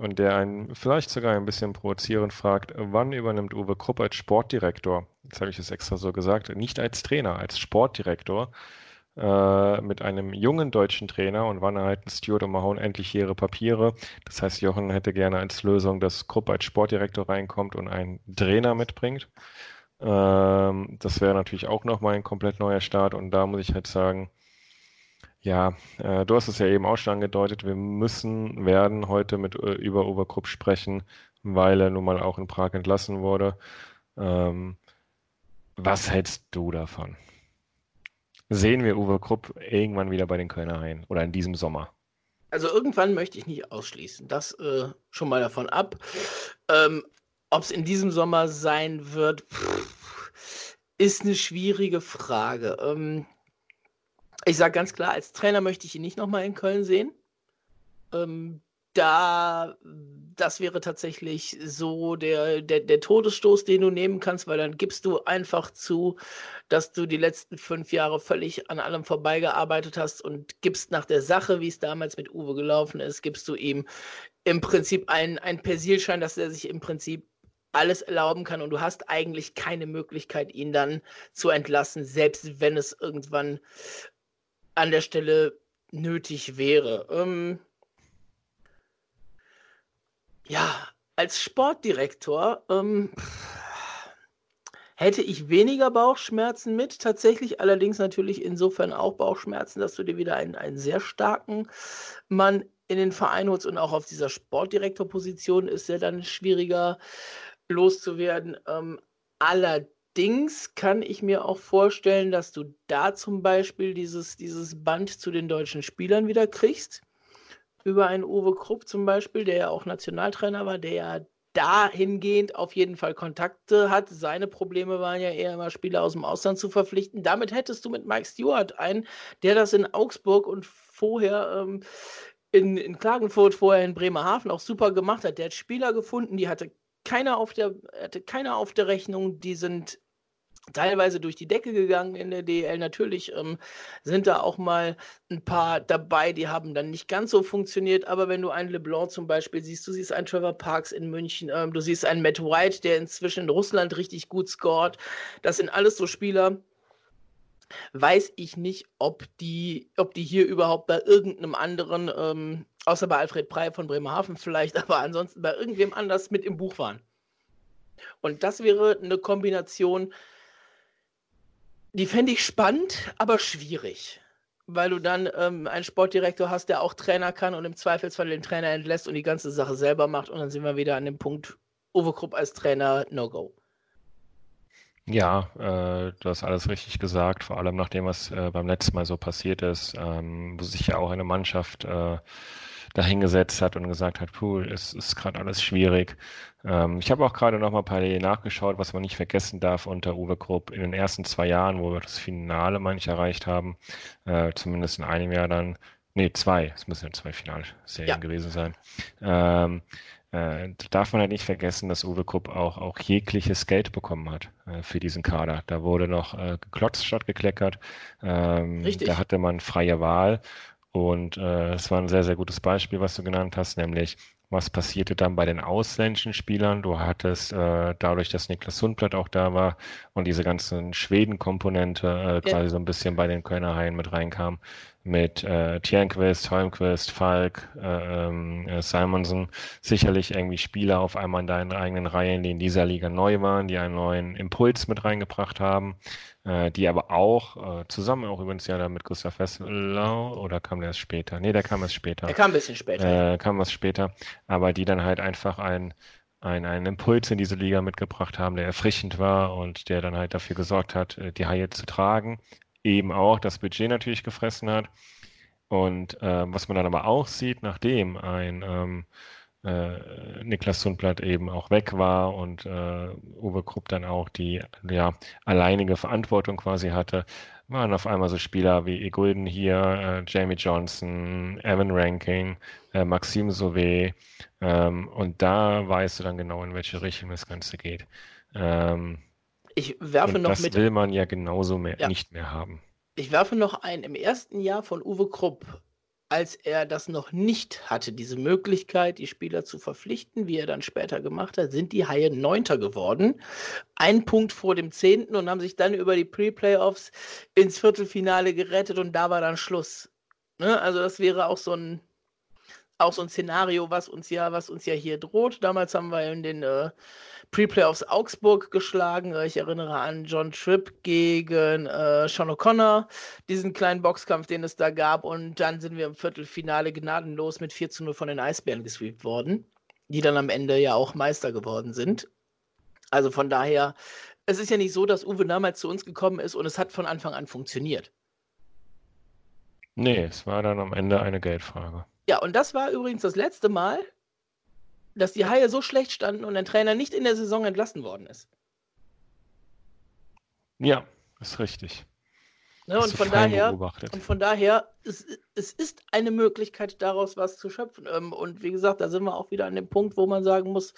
und der einen vielleicht sogar ein bisschen provozierend fragt, wann übernimmt Uwe Krupp als Sportdirektor? Jetzt habe ich es extra so gesagt, nicht als Trainer, als Sportdirektor äh, mit einem jungen deutschen Trainer und wann erhalten Stuart und Mahone endlich ihre Papiere. Das heißt, Jochen hätte gerne als Lösung, dass Krupp als Sportdirektor reinkommt und einen Trainer mitbringt. Ähm, das wäre natürlich auch nochmal ein komplett neuer Start und da muss ich halt sagen, ja, äh, du hast es ja eben auch schon angedeutet, wir müssen, werden heute mit äh, über Uwe Krupp sprechen, weil er nun mal auch in Prag entlassen wurde. Ähm, was hältst du davon? Sehen wir Uwe Krupp irgendwann wieder bei den Kölner Haien oder in diesem Sommer? Also irgendwann möchte ich nicht ausschließen. Das äh, schon mal davon ab. Ähm, Ob es in diesem Sommer sein wird, pff, ist eine schwierige Frage. Ähm, ich sage ganz klar, als Trainer möchte ich ihn nicht nochmal in Köln sehen. Ähm, da, das wäre tatsächlich so der, der, der Todesstoß, den du nehmen kannst, weil dann gibst du einfach zu, dass du die letzten fünf Jahre völlig an allem vorbeigearbeitet hast und gibst nach der Sache, wie es damals mit Uwe gelaufen ist, gibst du ihm im Prinzip einen, einen Persilschein, dass er sich im Prinzip alles erlauben kann und du hast eigentlich keine Möglichkeit, ihn dann zu entlassen, selbst wenn es irgendwann an der Stelle nötig wäre. Ähm, ja, als Sportdirektor ähm, hätte ich weniger Bauchschmerzen mit, tatsächlich allerdings natürlich insofern auch Bauchschmerzen, dass du dir wieder einen, einen sehr starken Mann in den Verein holst und auch auf dieser Sportdirektorposition ist er dann schwieriger loszuwerden. Ähm, allerdings kann ich mir auch vorstellen, dass du da zum Beispiel dieses, dieses Band zu den deutschen Spielern wieder kriegst über einen Uwe Krupp zum Beispiel, der ja auch Nationaltrainer war, der ja dahingehend auf jeden Fall Kontakte hat. Seine Probleme waren ja eher immer Spieler aus dem Ausland zu verpflichten. Damit hättest du mit Mike Stewart einen, der das in Augsburg und vorher ähm, in, in Klagenfurt, vorher in Bremerhaven auch super gemacht hat. Der hat Spieler gefunden, die hatte keiner auf der, hatte keiner auf der Rechnung, die sind teilweise durch die Decke gegangen in der DL. Natürlich ähm, sind da auch mal ein paar dabei, die haben dann nicht ganz so funktioniert. Aber wenn du einen LeBlanc zum Beispiel siehst, du siehst einen Trevor Parks in München, ähm, du siehst einen Matt White, der inzwischen in Russland richtig gut scored. Das sind alles so Spieler, weiß ich nicht, ob die, ob die hier überhaupt bei irgendeinem anderen, ähm, außer bei Alfred Prey von Bremerhaven vielleicht, aber ansonsten bei irgendwem anders mit im Buch waren. Und das wäre eine Kombination, die fände ich spannend, aber schwierig. Weil du dann ähm, einen Sportdirektor hast, der auch Trainer kann und im Zweifelsfall den Trainer entlässt und die ganze Sache selber macht. Und dann sind wir wieder an dem Punkt, Uwe Krupp als Trainer, No-Go. Ja, äh, du hast alles richtig gesagt, vor allem nach dem, was äh, beim letzten Mal so passiert ist, ähm, wo sich ja auch eine Mannschaft äh, dahingesetzt hat und gesagt hat, puh, es ist gerade alles schwierig. Ähm, ich habe auch gerade noch mal parallel nachgeschaut, was man nicht vergessen darf unter Uwe Krupp in den ersten zwei Jahren, wo wir das Finale manche erreicht haben, äh, zumindest in einem Jahr dann, nee, zwei, es müssen ja zwei Finalserien ja. gewesen sein. Ähm, äh, darf man halt nicht vergessen, dass Uwe Krupp auch, auch jegliches Geld bekommen hat äh, für diesen Kader. Da wurde noch äh, geklotzt statt gekleckert. Ähm, Richtig. Da hatte man freie Wahl und äh, es war ein sehr, sehr gutes Beispiel, was du genannt hast, nämlich was passierte dann bei den ausländischen Spielern? Du hattest äh, dadurch, dass Niklas Sundblatt auch da war und diese ganzen Schweden-Komponente äh, quasi ja. so ein bisschen bei den Kölner Haien mit reinkam, mit äh, Tjernquist, Holmquist, Falk, äh, ähm, äh, Simonsen, sicherlich irgendwie Spieler auf einmal in deinen eigenen Reihen, die in dieser Liga neu waren, die einen neuen Impuls mit reingebracht haben äh, die aber auch äh, zusammen auch übrigens ja da mit Gustav Wesslau oder kam der erst später? Nee, der kam erst später. Der kam ein bisschen später. Äh, kam was später, aber die dann halt einfach ein, ein, einen Impuls in diese Liga mitgebracht haben, der erfrischend war und der dann halt dafür gesorgt hat, äh, die Haie zu tragen. Eben auch das Budget natürlich gefressen hat. Und äh, was man dann aber auch sieht, nachdem ein ähm, äh, Niklas Sundblatt eben auch weg war und äh, Uwe Krupp dann auch die ja, alleinige Verantwortung quasi hatte, waren auf einmal so Spieler wie Egulden hier, äh, Jamie Johnson, Evan Ranking, äh, Maxim Sauvé ähm, und da weißt du dann genau, in welche Richtung das Ganze geht. Ähm, ich werfe noch das mit. Das will man ja genauso mehr, ja. nicht mehr haben. Ich werfe noch ein, im ersten Jahr von Uwe Krupp als er das noch nicht hatte, diese Möglichkeit, die Spieler zu verpflichten, wie er dann später gemacht hat, sind die Haie Neunter geworden. Ein Punkt vor dem Zehnten und haben sich dann über die Pre-Playoffs ins Viertelfinale gerettet und da war dann Schluss. Ne? Also das wäre auch so ein auch so ein Szenario, was uns ja, was uns ja hier droht. Damals haben wir in den äh, Pre-Playoffs Augsburg geschlagen. Ich erinnere an John Tripp gegen äh, Sean O'Connor, diesen kleinen Boxkampf, den es da gab. Und dann sind wir im Viertelfinale gnadenlos mit 4 zu 0 von den Eisbären gesweept worden, die dann am Ende ja auch Meister geworden sind. Also von daher, es ist ja nicht so, dass Uwe damals zu uns gekommen ist und es hat von Anfang an funktioniert. Nee, es war dann am Ende eine Geldfrage. Ja, und das war übrigens das letzte Mal, dass die Haie so schlecht standen und ein Trainer nicht in der Saison entlassen worden ist. Ja, ist richtig. Ne, und, von daher, und von daher, es, es ist eine Möglichkeit, daraus was zu schöpfen. Ähm, und wie gesagt, da sind wir auch wieder an dem Punkt, wo man sagen muss,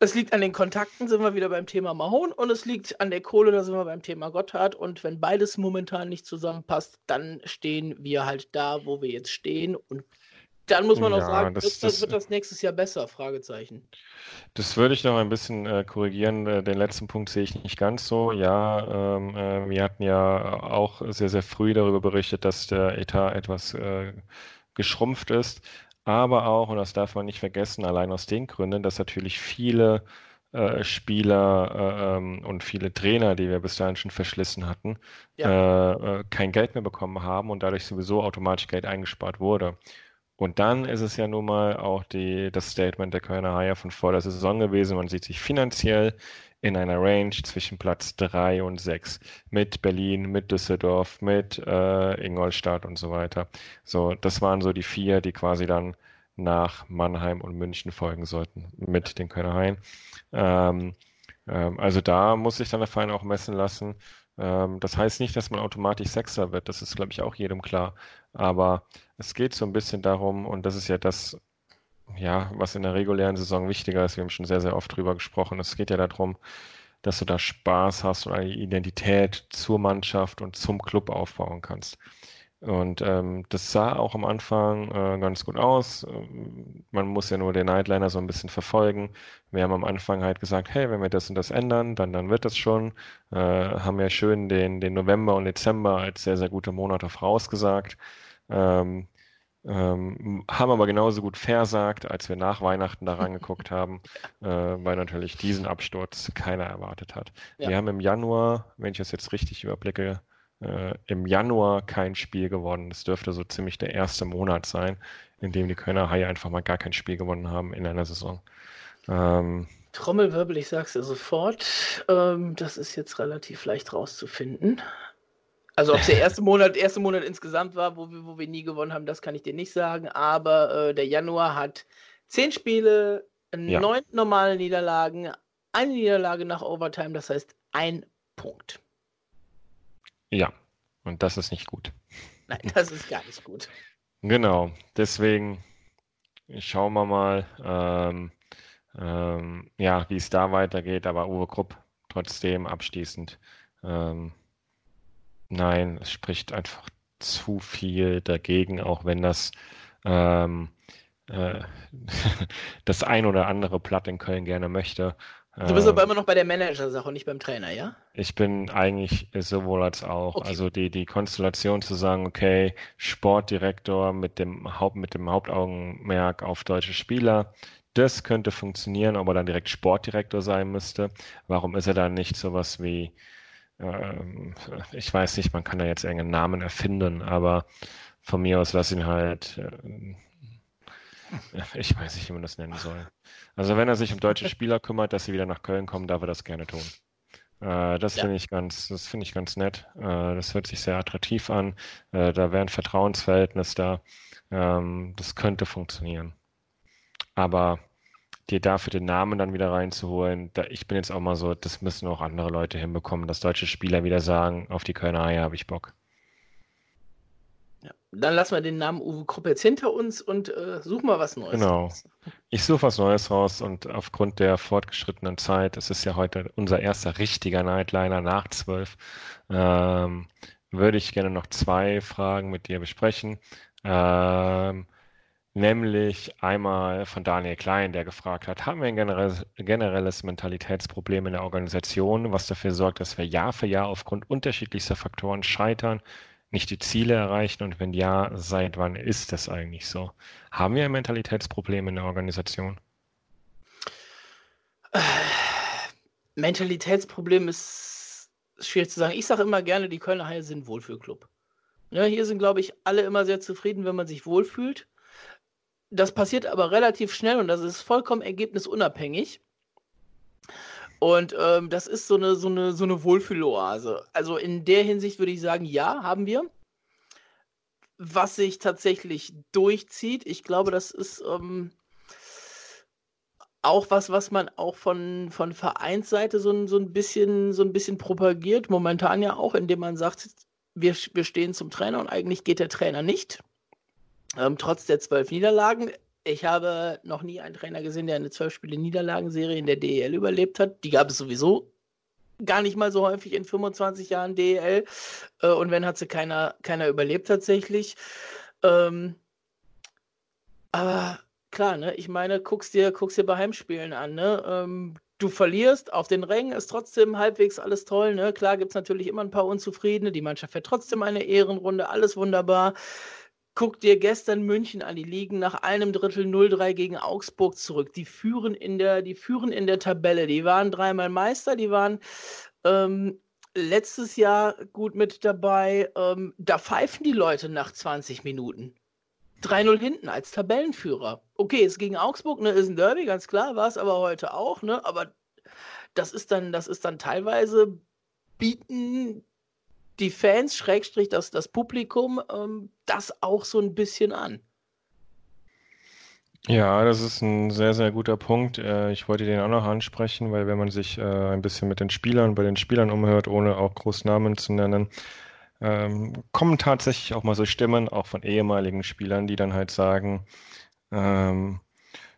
es liegt an den Kontakten, sind wir wieder beim Thema Mahon, und es liegt an der Kohle, da sind wir beim Thema Gotthard. Und wenn beides momentan nicht zusammenpasst, dann stehen wir halt da, wo wir jetzt stehen. Und dann muss man auch ja, sagen, das, wird, das, wird das nächstes Jahr besser? Fragezeichen. Das würde ich noch ein bisschen äh, korrigieren. Äh, den letzten Punkt sehe ich nicht ganz so. Ja, ähm, äh, wir hatten ja auch sehr, sehr früh darüber berichtet, dass der Etat etwas äh, geschrumpft ist. Aber auch, und das darf man nicht vergessen, allein aus den Gründen, dass natürlich viele äh, Spieler äh, ähm, und viele Trainer, die wir bis dahin schon verschlissen hatten, ja. kein Geld mehr bekommen haben und dadurch sowieso automatisch Geld eingespart wurde. Und dann ist es ja nun mal auch die, das Statement der Kölner Haie von vor der Saison gewesen. Man sieht sich finanziell in einer Range zwischen Platz 3 und 6 mit Berlin, mit Düsseldorf, mit äh, Ingolstadt und so weiter. So, das waren so die vier, die quasi dann nach Mannheim und München folgen sollten mit den Kölner Haien. Ähm, ähm, also da muss sich dann der Verein auch messen lassen. Ähm, das heißt nicht, dass man automatisch Sechser wird. Das ist, glaube ich, auch jedem klar. Aber es geht so ein bisschen darum, und das ist ja das, ja, was in der regulären Saison wichtiger ist. Wir haben schon sehr, sehr oft drüber gesprochen. Es geht ja darum, dass du da Spaß hast und eine Identität zur Mannschaft und zum Club aufbauen kannst. Und ähm, das sah auch am Anfang äh, ganz gut aus. Man muss ja nur den Nightliner so ein bisschen verfolgen. Wir haben am Anfang halt gesagt, hey, wenn wir das und das ändern, dann, dann wird das schon. Äh, haben ja schön den, den November und Dezember als sehr, sehr gute Monate vorausgesagt. Ähm, ähm, haben aber genauso gut versagt, als wir nach Weihnachten da rangeguckt haben, äh, weil natürlich diesen Absturz keiner erwartet hat. Ja. Wir haben im Januar, wenn ich das jetzt richtig überblicke, äh, im Januar kein Spiel gewonnen. Das dürfte so ziemlich der erste Monat sein, in dem die Kölner Haie einfach mal gar kein Spiel gewonnen haben in einer Saison. Ähm, Trommelwirbel, ich sag's dir sofort. Ähm, das ist jetzt relativ leicht rauszufinden. Also ob es der erste Monat, erste Monat insgesamt war, wo wir, wo wir nie gewonnen haben, das kann ich dir nicht sagen. Aber äh, der Januar hat zehn Spiele, ja. neun normale Niederlagen, eine Niederlage nach Overtime, das heißt ein Punkt. Ja, und das ist nicht gut. Nein, das ist gar nicht gut. Genau, deswegen schauen wir mal, ähm, ähm, ja, wie es da weitergeht. Aber Uwe Krupp trotzdem abschließend. Ähm, nein, es spricht einfach zu viel dagegen, auch wenn das ähm, äh, das ein oder andere Platt in Köln gerne möchte. Du bist aber ähm, immer noch bei der Manager-Sache und nicht beim Trainer, ja? Ich bin eigentlich sowohl als auch. Okay. Also die, die Konstellation zu sagen, okay, Sportdirektor mit dem Haupt, mit dem Hauptaugenmerk auf deutsche Spieler, das könnte funktionieren, ob er dann direkt Sportdirektor sein müsste. Warum ist er dann nicht sowas wie, ich weiß nicht, man kann da jetzt irgendeinen Namen erfinden, aber von mir aus lass ihn halt äh, ich weiß nicht, wie man das nennen soll. Also wenn er sich um deutsche Spieler kümmert, dass sie wieder nach Köln kommen, darf er das gerne tun. Äh, das ja. finde ich ganz, das finde ich ganz nett. Äh, das hört sich sehr attraktiv an. Da wäre ein Vertrauensverhältnis da. Ähm, das könnte funktionieren. Aber dir dafür den Namen dann wieder reinzuholen, da, ich bin jetzt auch mal so, das müssen auch andere Leute hinbekommen, dass deutsche Spieler wieder sagen, auf die Kölner Eier habe ich Bock. Ja. Dann lassen wir den Namen Uwe Krupp jetzt hinter uns und äh, suchen mal was Neues. Genau. Raus. Ich suche was Neues raus und aufgrund der fortgeschrittenen Zeit, es ist ja heute unser erster richtiger Nightliner nach zwölf, ähm, würde ich gerne noch zwei Fragen mit dir besprechen. Ähm, nämlich einmal von Daniel Klein, der gefragt hat, haben wir ein generelles, Mentalitätsproblem in der Organisation, was dafür sorgt, dass wir Jahr für Jahr aufgrund unterschiedlichster Faktoren scheitern? nicht die Ziele erreichen? Und wenn ja, seit wann ist das eigentlich so? Haben wir ein Mentalitätsproblem in der Organisation? Mentalitätsproblem ist schwierig zu sagen. Ich sage immer gerne, die Kölner Haie sind Wohlfühlclub. Ja, hier sind, glaube ich, alle immer sehr zufrieden, wenn man sich wohlfühlt. Das passiert aber relativ schnell und das ist vollkommen ergebnisunabhängig. Und ähm, das ist so eine, so eine, so eine Wohlfühloase. Also in der Hinsicht würde ich sagen, ja, haben wir. Was sich tatsächlich durchzieht, ich glaube, das ist ähm, auch was, was man auch von, von Vereinsseite so, so, ein bisschen, so ein bisschen propagiert. Momentan ja auch, indem man sagt, wir, wir stehen zum Trainer und eigentlich geht der Trainer nicht. Ähm, trotz der zwölf Niederlagen. Ich habe noch nie einen Trainer gesehen, der eine zwölf Spiele Niederlagenserie in der DEL überlebt hat. Die gab es sowieso gar nicht mal so häufig in 25 Jahren DEL. Äh, und wenn, hat sie keiner, keiner überlebt tatsächlich. Ähm, aber klar, ne? Ich meine, guckst dir, guckst dir bei Heimspielen an, ne? Ähm, du verlierst auf den Rängen, ist trotzdem halbwegs alles toll. Ne? Klar gibt es natürlich immer ein paar Unzufriedene. Die Mannschaft fährt trotzdem eine Ehrenrunde, alles wunderbar. Guck dir gestern München an, die liegen nach einem Drittel 0-3 gegen Augsburg zurück. Die führen in der, die führen in der Tabelle. Die waren dreimal Meister, die waren ähm, letztes Jahr gut mit dabei. Ähm, da pfeifen die Leute nach 20 Minuten. 3-0 hinten als Tabellenführer. Okay, es gegen Augsburg, ne, ist ein Derby, ganz klar, war es aber heute auch, ne? Aber das ist dann, das ist dann teilweise bieten die Fans, Schrägstrich das, das Publikum, ähm, das auch so ein bisschen an. Ja, das ist ein sehr, sehr guter Punkt. Äh, ich wollte den auch noch ansprechen, weil wenn man sich äh, ein bisschen mit den Spielern, bei den Spielern umhört, ohne auch Großnamen zu nennen, ähm, kommen tatsächlich auch mal so Stimmen, auch von ehemaligen Spielern, die dann halt sagen, ähm,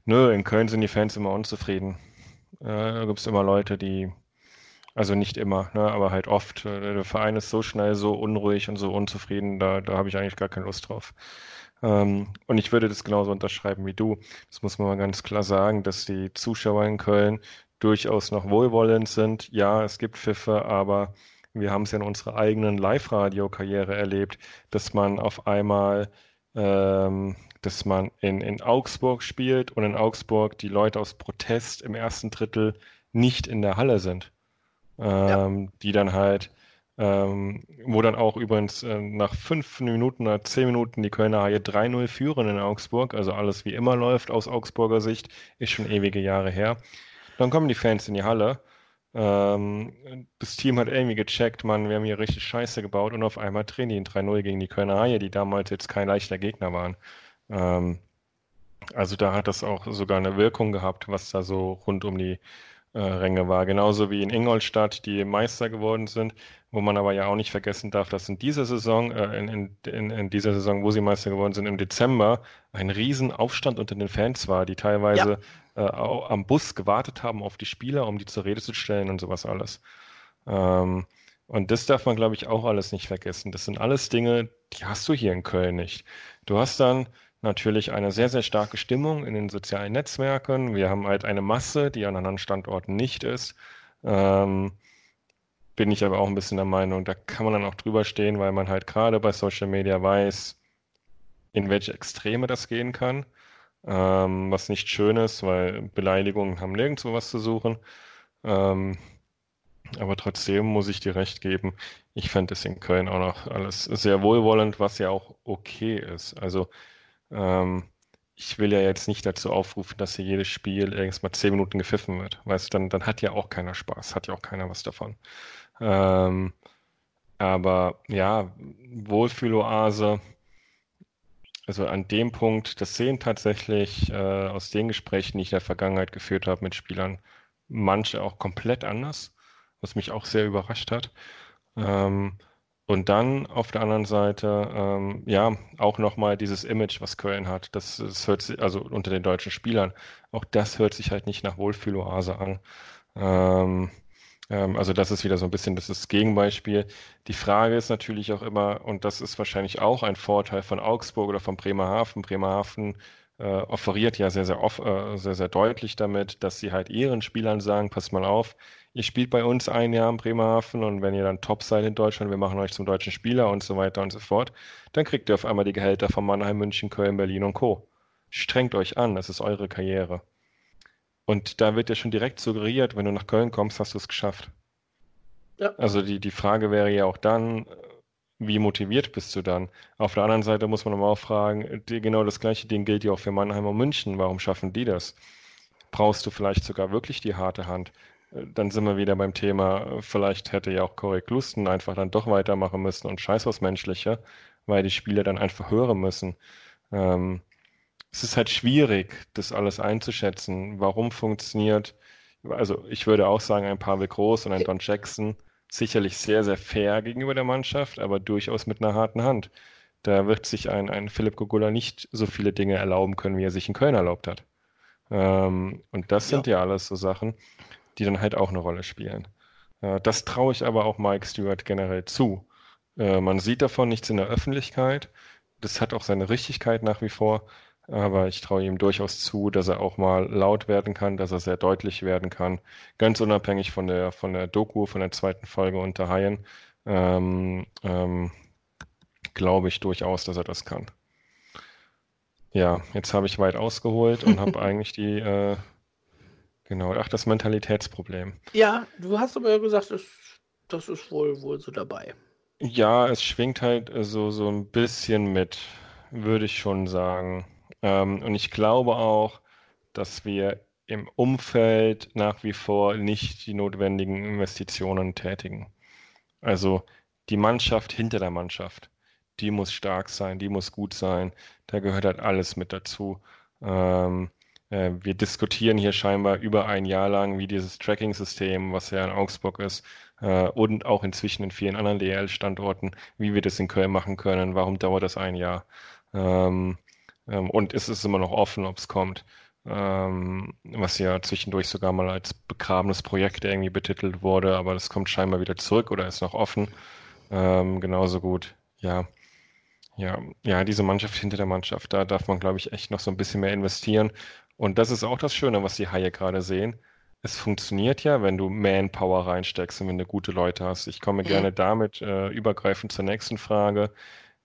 nö, in Köln sind die Fans immer unzufrieden. Äh, da gibt es immer Leute, die Also nicht immer, ne, aber halt oft. Äh, der Verein ist so schnell, so unruhig und so unzufrieden, da, da habe ich eigentlich gar keine Lust drauf. Ähm, und ich würde das genauso unterschreiben wie du. Das muss man mal ganz klar sagen, dass die Zuschauer in Köln durchaus noch wohlwollend sind. Ja, es gibt Pfiffe, aber wir haben es ja in unserer eigenen Live-Radio-Karriere erlebt, dass man auf einmal, ähm, dass man in, in Augsburg spielt und in Augsburg die Leute aus Protest im ersten Drittel nicht in der Halle sind. Ähm, ja. Die dann halt ähm, wo dann auch übrigens äh, nach fünf Minuten oder zehn Minuten die Kölner Haie 3-0 führen in Augsburg, also alles wie immer läuft aus Augsburger Sicht, ist schon ewige Jahre her. Dann kommen die Fans in die Halle. Ähm, das Team hat irgendwie gecheckt, man, wir haben hier richtig Scheiße gebaut und auf einmal drehen die in 3-0 gegen die Kölner Haie, die damals jetzt kein leichter Gegner waren. Ähm, also da hat das auch sogar eine Wirkung gehabt, was da so rund um die Ränge war. Genauso wie in Ingolstadt, die Meister geworden sind, wo man aber ja auch nicht vergessen darf, dass in dieser Saison, äh, in, in, in, dieser Saison, wo sie Meister geworden sind, im Dezember, ein Riesenaufstand unter den Fans war, die teilweise ja. äh, am Bus gewartet haben auf die Spieler, um die zur Rede zu stellen und sowas alles. Ähm, und das darf man, glaube ich, auch alles nicht vergessen. Das sind alles Dinge, die hast du hier in Köln nicht. Du hast dann natürlich eine sehr, sehr starke Stimmung in den sozialen Netzwerken. Wir haben halt eine Masse, die an anderen Standorten nicht ist. Ähm, bin ich aber auch ein bisschen der Meinung, da kann man dann auch drüber stehen, weil man halt gerade bei Social Media weiß, in welche Extreme das gehen kann. Ähm, was nicht schön ist, weil Beleidigungen haben nirgendwo was zu suchen. Ähm, aber trotzdem muss ich dir recht geben, ich fände es in Köln auch noch alles sehr wohlwollend, was ja auch okay ist. Also ähm, ich will ja jetzt nicht dazu aufrufen, dass hier jedes Spiel irgendwann mal zehn Minuten gepfiffen wird. Weißt du, dann, dann hat ja auch keiner Spaß, hat ja auch keiner was davon. Ähm, aber ja, Wohlfühloase, also an dem Punkt, das sehen tatsächlich äh, aus den Gesprächen, die ich in der Vergangenheit geführt habe mit Spielern, manche auch komplett anders, was mich auch sehr überrascht hat. Ähm, und dann auf der anderen Seite, ähm, ja, auch nochmal dieses Image, was Köln hat. Das, das hört sich, also unter den deutschen Spielern, auch das hört sich halt nicht nach Wohlfühloase an. Ähm, ähm, also das ist wieder so ein bisschen das, ist das Gegenbeispiel. Die Frage ist natürlich auch immer, und das ist wahrscheinlich auch ein Vorteil von Augsburg oder von Bremerhaven. Bremerhaven äh, offeriert ja sehr, sehr, off, äh, sehr, sehr deutlich damit, dass sie halt ihren Spielern sagen, pass mal auf, ihr spielt bei uns ein Jahr in Bremerhaven und wenn ihr dann top seid in Deutschland, wir machen euch zum deutschen Spieler und so weiter und so fort, dann kriegt ihr auf einmal die Gehälter von Mannheim, München, Köln, Berlin und Co. Strengt euch an, das ist eure Karriere. Und da wird ja schon direkt suggeriert, wenn du nach Köln kommst, hast du es geschafft. Ja. Also die, die Frage wäre ja auch dann, wie motiviert bist du dann? Auf der anderen Seite muss man aber auch fragen, die, genau das gleiche Ding gilt ja auch für Mannheim und München. Warum schaffen die das? Brauchst du vielleicht sogar wirklich die harte Hand? Dann sind wir wieder beim Thema, vielleicht hätte ja auch Corey Klusten einfach dann doch weitermachen müssen und scheiß was Menschliche, weil die Spieler dann einfach hören müssen. Ähm, es ist halt schwierig, das alles einzuschätzen. Warum funktioniert, also ich würde auch sagen, ein Pavel Groß und ein Don Jackson sicherlich sehr, sehr fair gegenüber der Mannschaft, aber durchaus mit einer harten Hand. Da wird sich ein, ein Philipp Gogula nicht so viele Dinge erlauben können, wie er sich in Köln erlaubt hat. Ähm, und das sind ja. ja alles so Sachen die dann halt auch eine Rolle spielen. Äh, das traue ich aber auch Mike Stewart generell zu. Äh, man sieht davon nichts in der Öffentlichkeit. Das hat auch seine Richtigkeit nach wie vor. Aber ich traue ihm durchaus zu, dass er auch mal laut werden kann, dass er sehr deutlich werden kann. Ganz unabhängig von der, von der Doku, von der zweiten Folge unter Haien, ähm, ähm, glaube ich durchaus, dass er das kann. Ja, jetzt habe ich weit ausgeholt und habe eigentlich die, äh, Genau, ach, das Mentalitätsproblem. Ja, du hast aber ja gesagt, das, das ist wohl, wohl so dabei. Ja, es schwingt halt äh, so, so ein bisschen mit, würde ich schon sagen. Ähm, und ich glaube auch, dass wir im Umfeld nach wie vor nicht die notwendigen Investitionen tätigen. Also die Mannschaft hinter der Mannschaft, die muss stark sein, die muss gut sein. Da gehört halt alles mit dazu. Ähm, äh, wir diskutieren hier scheinbar über ein Jahr lang, wie dieses Tracking-System, was ja in Augsburg ist, äh, und auch inzwischen in vielen anderen DL-Standorten, wie wir das in Köln machen können. Warum dauert das ein Jahr? Ähm, ähm, und ist es immer noch offen, ob es kommt? ähm, was ja zwischendurch sogar mal als begrabenes Projekt irgendwie betitelt wurde, aber das kommt scheinbar wieder zurück oder ist noch offen. Ähm, genauso gut, ja. Ja, ja, diese Mannschaft hinter der Mannschaft, da darf man, glaube ich, echt noch so ein bisschen mehr investieren. Und das ist auch das Schöne, was die Haie gerade sehen. Es funktioniert ja, wenn du Manpower reinsteckst und wenn du gute Leute hast. Ich komme mhm. gerne damit äh, übergreifend zur nächsten Frage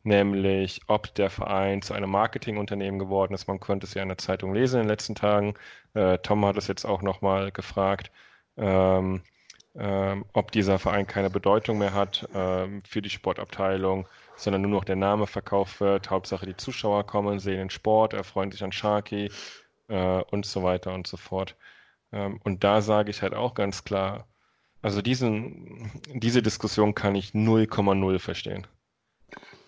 nämlich ob der Verein zu einem Marketingunternehmen geworden ist. Man konnte es ja in der Zeitung lesen in den letzten Tagen. Äh, Tom hat es jetzt auch nochmal gefragt, ähm, ähm, ob dieser Verein keine Bedeutung mehr hat ähm, für die Sportabteilung, sondern nur noch der Name verkauft wird. Hauptsache die Zuschauer kommen, sehen den Sport, erfreuen sich an Sharky äh, und so weiter und so fort. Ähm, und da sage ich halt auch ganz klar, also diesen, diese Diskussion kann ich 0,0 verstehen.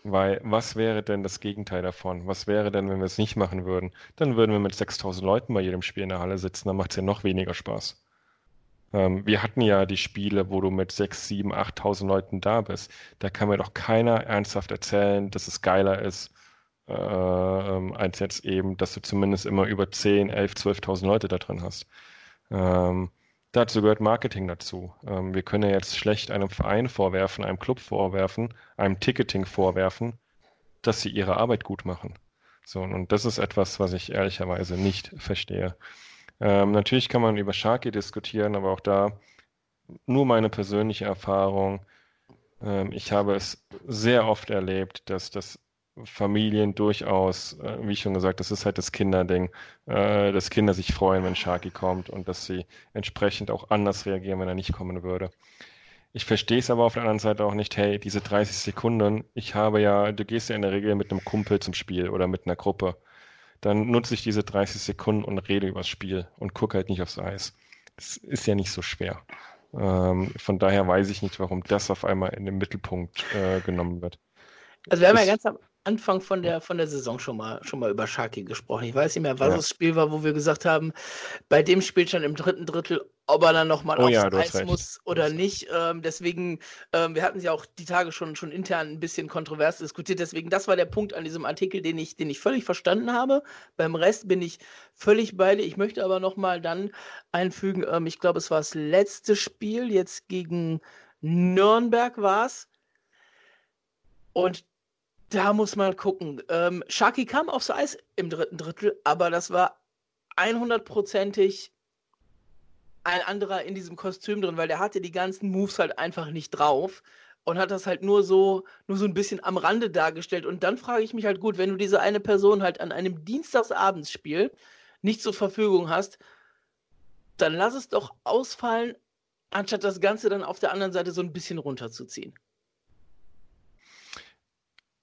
Weil was wäre denn das Gegenteil davon? Was wäre denn, wenn wir es nicht machen würden? Dann würden wir mit 6000 Leuten bei jedem Spiel in der Halle sitzen, dann macht es ja noch weniger Spaß. Ähm, wir hatten ja die Spiele, wo du mit 6, 7, 8000 Leuten da bist. Da kann mir doch keiner ernsthaft erzählen, dass es geiler ist, äh, als jetzt eben, dass du zumindest immer über 10, 11, 12.000 Leute da drin hast. Ähm, Dazu gehört Marketing dazu. Ähm, wir können ja jetzt schlecht einem Verein vorwerfen, einem Club vorwerfen, einem Ticketing vorwerfen, dass sie ihre Arbeit gut machen. So, und das ist etwas, was ich ehrlicherweise nicht verstehe. Ähm, natürlich kann man über Sharky diskutieren, aber auch da nur meine persönliche Erfahrung. Ähm, ich habe es sehr oft erlebt, dass das Familien durchaus, äh, wie schon gesagt, das ist halt das Kinderding, äh, dass Kinder sich freuen, wenn Sharky kommt und dass sie entsprechend auch anders reagieren, wenn er nicht kommen würde. Ich verstehe es aber auf der anderen Seite auch nicht, hey, diese 30 Sekunden, ich habe ja, du gehst ja in der Regel mit einem Kumpel zum Spiel oder mit einer Gruppe. Dann nutze ich diese 30 Sekunden und rede übers Spiel und gucke halt nicht aufs Eis. Es ist ja nicht so schwer. Ähm, von daher weiß ich nicht, warum das auf einmal in den Mittelpunkt äh, genommen wird. Also wir haben ja ganz am Anfang von der, von der Saison schon mal, schon mal über Sharky gesprochen. Ich weiß nicht mehr, was ja. das Spiel war, wo wir gesagt haben, bei dem Spielstand im dritten Drittel, ob er dann nochmal oh, aufs ja, Eis muss oder nicht. Ähm, deswegen, ähm, wir hatten ja auch die Tage schon, schon intern ein bisschen kontrovers diskutiert. Deswegen, das war der Punkt an diesem Artikel, den ich, den ich völlig verstanden habe. Beim Rest bin ich völlig bei dir. Ich möchte aber nochmal dann einfügen, ähm, ich glaube, es war das letzte Spiel, jetzt gegen Nürnberg war es. Und da muss man gucken. Ähm, Sharky kam aufs Eis im dritten Drittel, aber das war 100%ig ein anderer in diesem Kostüm drin, weil der hatte die ganzen Moves halt einfach nicht drauf und hat das halt nur so, nur so ein bisschen am Rande dargestellt. Und dann frage ich mich halt, gut, wenn du diese eine Person halt an einem Dienstagsabendsspiel nicht zur Verfügung hast, dann lass es doch ausfallen, anstatt das Ganze dann auf der anderen Seite so ein bisschen runterzuziehen.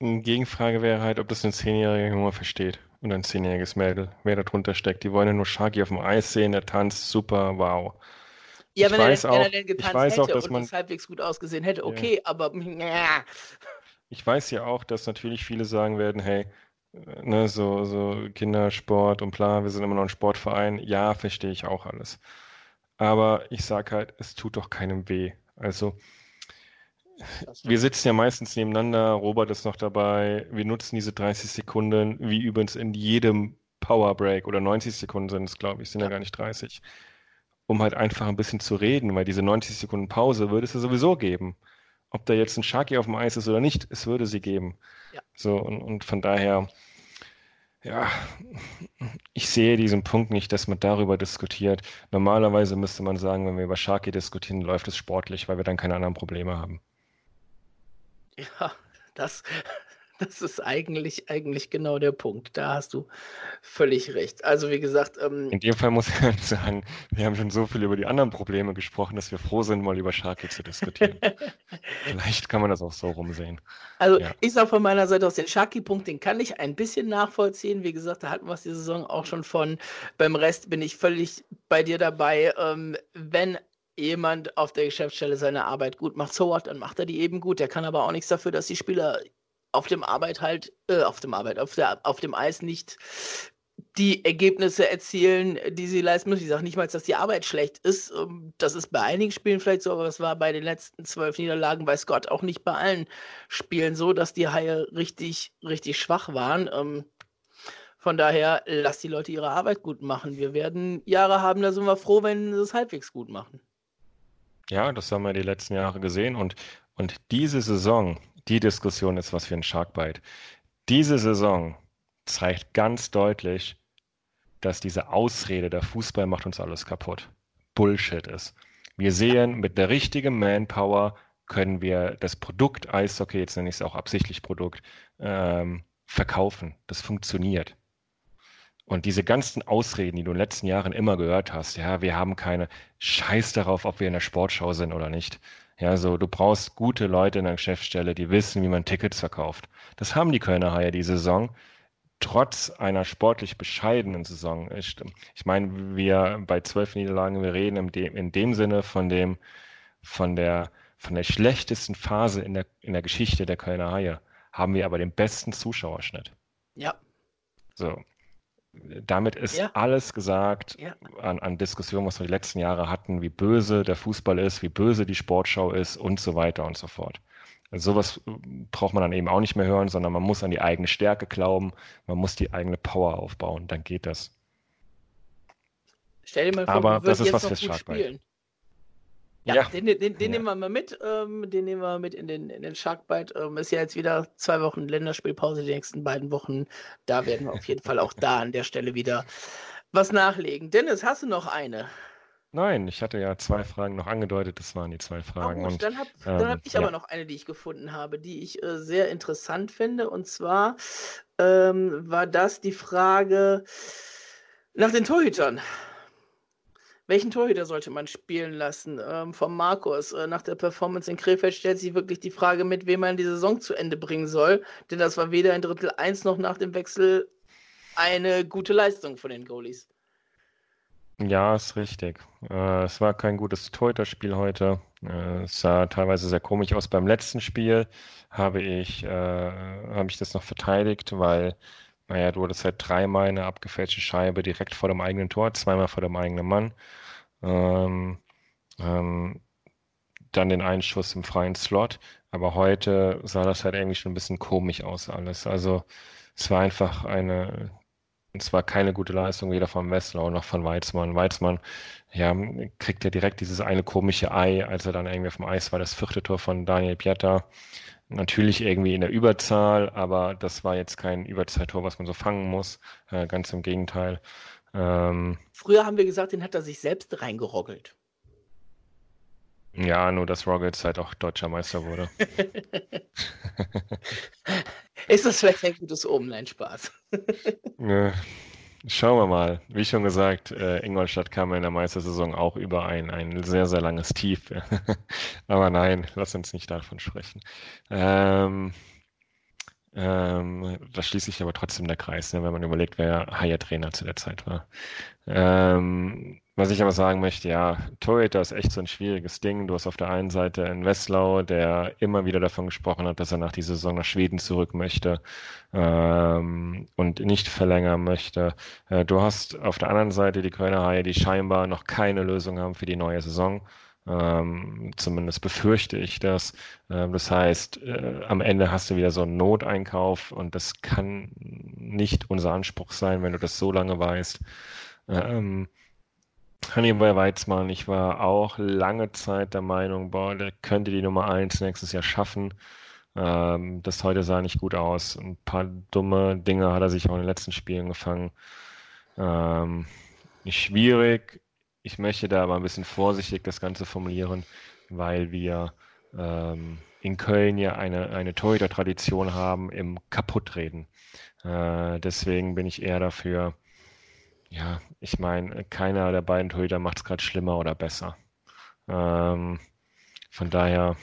Eine Gegenfrage wäre halt, ob das ein zehnjähriger Junge versteht und ein zehnjähriges Mädel, wer da drunter steckt. Die wollen ja nur Sharky auf dem Eis sehen, der tanzt super, wow. Ja, ich wenn, weiß er, auch, wenn er denn getanzt hätte auch, dass und man, es halbwegs gut ausgesehen hätte, okay, ja. aber ja. Ich weiß ja auch, dass natürlich viele sagen werden, hey, ne, so, so Kindersport und bla, wir sind immer noch ein Sportverein. Ja, verstehe ich auch alles. Aber ich sage halt, es tut doch keinem weh. Also wir sitzen ja meistens nebeneinander, Robert ist noch dabei. Wir nutzen diese 30 Sekunden, wie übrigens in jedem Power Break oder 90 Sekunden sind es, glaube ich, sind ja. ja gar nicht 30, um halt einfach ein bisschen zu reden, weil diese 90 Sekunden Pause würde es ja sowieso geben. Ob da jetzt ein Sharky auf dem Eis ist oder nicht, es würde sie geben. Ja. So, und, und von daher, ja, ich sehe diesen Punkt nicht, dass man darüber diskutiert. Normalerweise müsste man sagen, wenn wir über Sharky diskutieren, läuft es sportlich, weil wir dann keine anderen Probleme haben. Ja, das, das ist eigentlich, eigentlich genau der Punkt. Da hast du völlig recht. Also wie gesagt, ähm, In dem Fall muss ich sagen, wir haben schon so viel über die anderen Probleme gesprochen, dass wir froh sind, mal über Sharky zu diskutieren. Vielleicht kann man das auch so rumsehen. Also ja. ich sage von meiner Seite aus, den Sharky-Punkt, den kann ich ein bisschen nachvollziehen. Wie gesagt, da hatten wir es die Saison auch schon von. Beim Rest bin ich völlig bei dir dabei. Ähm, wenn jemand auf der Geschäftsstelle seine Arbeit gut macht, so what, dann macht er die eben gut. Der kann aber auch nichts dafür, dass die Spieler auf dem Arbeit halt, äh, auf dem Arbeit, auf, der, auf dem Eis nicht die Ergebnisse erzielen, die sie leisten müssen. Ich sage nicht mal, dass die Arbeit schlecht ist. Ähm, das ist bei einigen Spielen vielleicht so, aber es war bei den letzten zwölf Niederlagen, weiß Gott, auch nicht bei allen Spielen so, dass die Haie richtig, richtig schwach waren. Ähm, Von daher, lass die Leute ihre Arbeit gut machen. Wir werden Jahre haben, da sind wir froh, wenn sie es halbwegs gut machen. Ja, das haben wir die letzten Jahre gesehen. Und, und diese Saison, die Diskussion ist was für ein Sharkbite. Diese Saison zeigt ganz deutlich, dass diese Ausrede, der Fußball macht uns alles kaputt, Bullshit ist. Wir sehen, mit der richtigen Manpower können wir das Produkt Eishockey, jetzt nenne ich es auch absichtlich Produkt, ähm, verkaufen. Das funktioniert. Und diese ganzen Ausreden, die du in den letzten Jahren immer gehört hast, ja, wir haben keine Scheiß darauf, ob wir in der Sportschau sind oder nicht. Ja, so, du brauchst gute Leute in der Geschäftsstelle, die wissen, wie man Tickets verkauft. Das haben die Kölner Haie diese Saison trotz einer sportlich bescheidenen Saison. Ich, ich meine, wir bei zwölf Niederlagen, wir reden in dem, in dem Sinne von dem, von der, von der schlechtesten Phase in der, in der Geschichte der Kölner Haie, haben wir aber den besten Zuschauerschnitt. Ja. So. Damit ist ja. alles gesagt ja. an, an Diskussionen, was wir die letzten Jahre hatten, wie böse der Fußball ist, wie böse die Sportschau ist und so weiter und so fort. Also sowas äh, braucht man dann eben auch nicht mehr hören, sondern man muss an die eigene Stärke glauben, man muss die eigene Power aufbauen, dann geht das. Stell dir mal vor, Aber das ist was fürs Sharkbite. Ja, ja, den, den, den ja. nehmen wir mal mit. Ähm, den nehmen wir mit in den, in den Sharkbite. Ähm, ist ja jetzt wieder zwei Wochen Länderspielpause, die nächsten beiden Wochen. Da werden wir auf jeden Fall auch da an der Stelle wieder was nachlegen. Dennis, hast du noch eine? Nein, ich hatte ja zwei Fragen noch angedeutet, das waren die zwei Fragen. Oh, und, dann habe ähm, hab ich ja. aber noch eine, die ich gefunden habe, die ich äh, sehr interessant finde. Und zwar ähm, war das die Frage nach den Torhütern. Welchen Torhüter sollte man spielen lassen? Ähm, von Markus. Äh, nach der Performance in Krefeld stellt sich wirklich die Frage, mit wem man die Saison zu Ende bringen soll. Denn das war weder in Drittel 1 noch nach dem Wechsel eine gute Leistung von den Goalies. Ja, ist richtig. Äh, es war kein gutes Torhüter-Spiel heute. Äh, es sah teilweise sehr komisch aus. Beim letzten Spiel habe ich, äh, habe ich das noch verteidigt, weil, naja, du hattest halt dreimal eine abgefälschte Scheibe direkt vor dem eigenen Tor, zweimal vor dem eigenen Mann. Ähm, ähm, dann den Einschuss im freien Slot. Aber heute sah das halt irgendwie schon ein bisschen komisch aus alles. Also es war einfach eine und zwar keine gute Leistung weder von Wesslau noch von Weizmann. Weizmann ja, kriegt ja direkt dieses eine komische Ei, als er dann irgendwie auf dem Eis war, das vierte Tor von Daniel Pietta. Natürlich irgendwie in der Überzahl, aber das war jetzt kein Überzahltor, was man so fangen muss. Äh, ganz im Gegenteil. Ähm, Früher haben wir gesagt, den hat er sich selbst reingeroggelt. Ja, nur dass Roggets halt auch deutscher Meister wurde. Ist das vielleicht ein gutes Omen? Nein, Spaß. Schauen wir mal. Wie schon gesagt, äh, Ingolstadt kam in der Meistersaison auch über ein, ein sehr, sehr langes Tief. Aber nein, lass uns nicht davon sprechen. Ähm, ähm, da schließt sich aber trotzdem der Kreis, ne, wenn man überlegt, wer Haier-Trainer zu der Zeit war. Ähm, was ich aber sagen möchte, ja, Torhüter ist echt so ein schwieriges Ding. Du hast auf der einen Seite einen Wesslau, der immer wieder davon gesprochen hat, dass er nach dieser Saison nach Schweden zurück möchte ähm, und nicht verlängern möchte. Äh, du hast auf der anderen Seite die Kölner Haie, die scheinbar noch keine Lösung haben für die neue Saison. Ähm, zumindest befürchte ich das. Ähm, das heißt, äh, am Ende hast du wieder so einen Noteinkauf und das kann nicht unser Anspruch sein, wenn du das so lange weißt. Ähm, Hannibal Weizmann, ich war auch lange Zeit der Meinung, boah, der könnte die Nummer 1 nächstes Jahr schaffen. Ähm, das heute sah nicht gut aus. Ein paar dumme Dinge hat er sich auch in den letzten Spielen gefangen. Ähm, schwierig. Ich möchte da aber ein bisschen vorsichtig das Ganze formulieren, weil wir ähm, in Köln ja eine, eine Torhüter-Tradition haben im Kaputtreden. Äh, deswegen bin ich eher dafür, ja, ich meine, keiner der beiden Torhüter macht es gerade schlimmer oder besser. Ähm, von daher,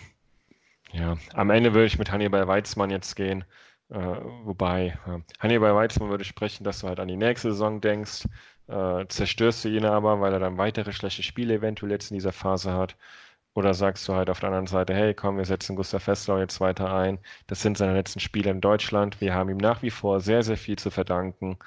ja, am Ende würde ich mit Hannibal Weizmann jetzt gehen. Äh, wobei, äh, Hannibal Weizmann würde sprechen, dass du halt an die nächste Saison denkst. Äh, zerstörst du ihn aber, weil er dann weitere schlechte Spiele eventuell jetzt in dieser Phase hat. Oder sagst du halt auf der anderen Seite, hey, komm, wir setzen Gustav Fesslau jetzt weiter ein. Das sind seine letzten Spiele in Deutschland. Wir haben ihm nach wie vor sehr, sehr viel zu verdanken.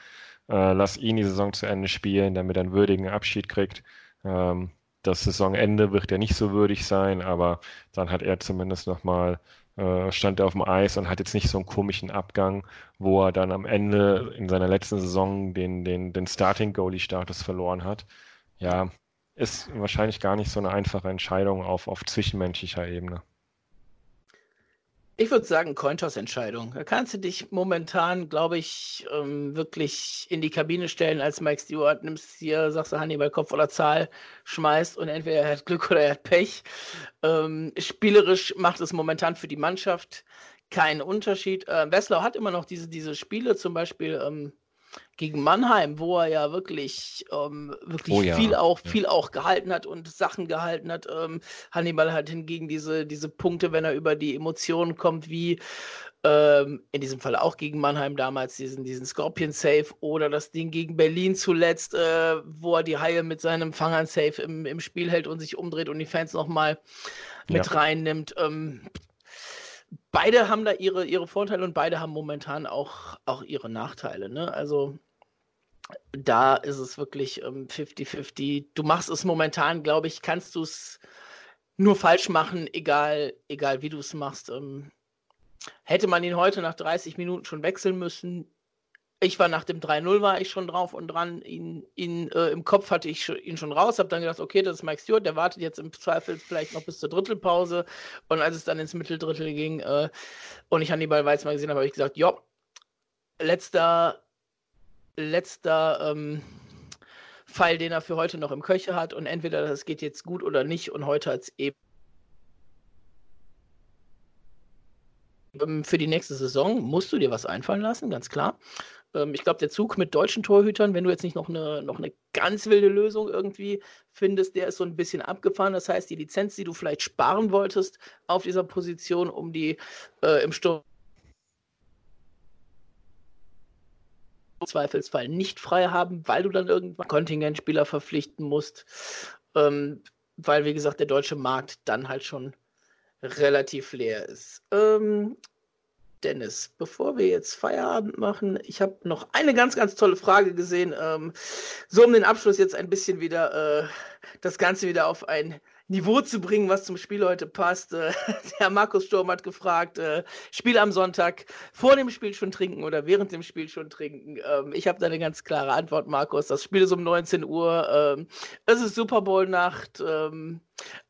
Äh, lass ihn die Saison zu Ende spielen, damit er einen würdigen Abschied kriegt. Ähm, das Saisonende wird ja nicht so würdig sein, aber dann hat er zumindest nochmal äh, stand er auf dem Eis und hat jetzt nicht so einen komischen Abgang, wo er dann am Ende in seiner letzten Saison den, den, den Starting-Goalie-Status verloren hat. Ja, ist wahrscheinlich gar nicht so eine einfache Entscheidung auf, auf zwischenmenschlicher Ebene. Ich würde sagen, Cointos-Entscheidung. Da kannst du dich momentan, glaube ich, ähm, wirklich in die Kabine stellen als Mike Stewart, nimmst hier, sagst du Hannibal Kopf oder Zahl, schmeißt und entweder er hat Glück oder er hat Pech. Ähm, spielerisch macht es momentan für die Mannschaft keinen Unterschied. Äh, Wesslau hat immer noch diese, diese Spiele, zum Beispiel ähm, gegen Mannheim, wo er ja wirklich, ähm, wirklich oh ja. viel auch, ja. viel auch gehalten hat und Sachen gehalten hat. Ähm, Hannibal hat hingegen diese, diese Punkte, wenn er über die Emotionen kommt, wie ähm, in diesem Fall auch gegen Mannheim damals diesen, diesen Scorpion Safe oder das Ding gegen Berlin zuletzt, äh, wo er die Haie mit seinem Fangern Safe im, im Spiel hält und sich umdreht und die Fans nochmal mit ja. reinnimmt. Ähm, beide haben da ihre, ihre Vorteile und beide haben momentan auch, auch ihre Nachteile. Ne? Also da ist es wirklich 50-50. Ähm, du machst es momentan, glaube ich, kannst du es nur falsch machen, egal, egal wie du es machst. Ähm, hätte man ihn heute nach 30 Minuten schon wechseln müssen, ich war nach dem 3-0 war ich schon drauf und dran. Ihn, ihn äh, im Kopf hatte ich ihn schon raus, habe dann gedacht, okay, das ist Mike Stewart, der wartet jetzt im Zweifel vielleicht noch bis zur Drittelpause. Und als es dann ins Mitteldrittel ging äh, und ich Hannibal Weizmann gesehen habe, habe ich gesagt, ja, letzter, letzter ähm, Pfeil, den er für heute noch im Köcher hat und entweder das geht jetzt gut oder nicht und heute hat es eben für die nächste Saison musst du dir was einfallen lassen, ganz klar. Ähm, ich glaube, der Zug mit deutschen Torhütern, wenn du jetzt nicht noch eine, noch eine ganz wilde Lösung irgendwie findest, der ist so ein bisschen abgefahren. Das heißt, die Lizenz, die du vielleicht sparen wolltest auf dieser Position, um die äh, im Sturm Zweifelsfall nicht frei haben, weil du dann irgendwann Kontingentspieler verpflichten musst. Ähm, weil, wie gesagt, der deutsche Markt dann halt schon relativ leer ist. Ähm, Dennis, bevor wir jetzt Feierabend machen, ich habe noch eine ganz, ganz tolle Frage gesehen. Ähm, so um den Abschluss jetzt ein bisschen wieder äh, das Ganze wieder auf ein Niveau zu bringen, was zum Spiel heute passt. Äh, der Markus Sturm hat gefragt, äh, Spiel am Sonntag, vor dem Spiel schon trinken oder während dem Spiel schon trinken? Ähm, ich habe da eine ganz klare Antwort, Markus. Das Spiel ist um 19 Uhr. Ähm, es ist Super Bowl-Nacht. Ähm,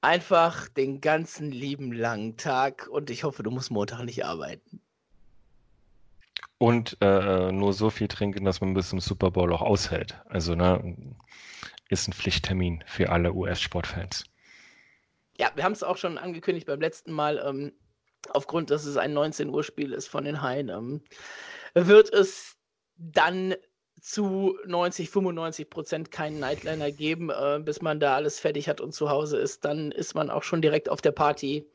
einfach den ganzen lieben langen Tag und ich hoffe, du musst Montag nicht arbeiten. Und äh, nur so viel trinken, dass man bis zum Super Bowl auch aushält. Also, ne, ist ein Pflichttermin für alle US-Sportfans. Ja, wir haben es auch schon angekündigt beim letzten Mal. Ähm, aufgrund, dass es ein 19 Uhr Spiel ist von den Haien, ähm, wird es dann zu 90, 95 Prozent keinen Nightliner geben, äh, bis man da alles fertig hat und zu Hause ist. Dann ist man auch schon direkt auf der Party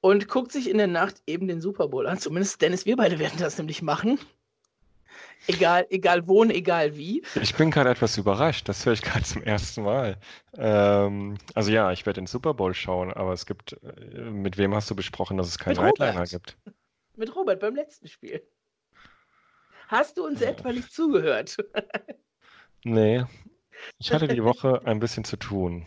und guckt sich in der Nacht eben den Super Bowl an. Zumindest Dennis, wir beide werden das nämlich machen. Egal, egal wo und egal wie. Ich bin gerade etwas überrascht, das höre ich gerade zum ersten Mal. Ähm, also ja, ich werde den Super Bowl schauen, aber es gibt, äh, mit wem hast du besprochen, dass es keinen Nightliner gibt? Mit Robert beim letzten Spiel. Hast du uns ja. etwa nicht zugehört? nee, ich hatte die Woche ein bisschen zu tun.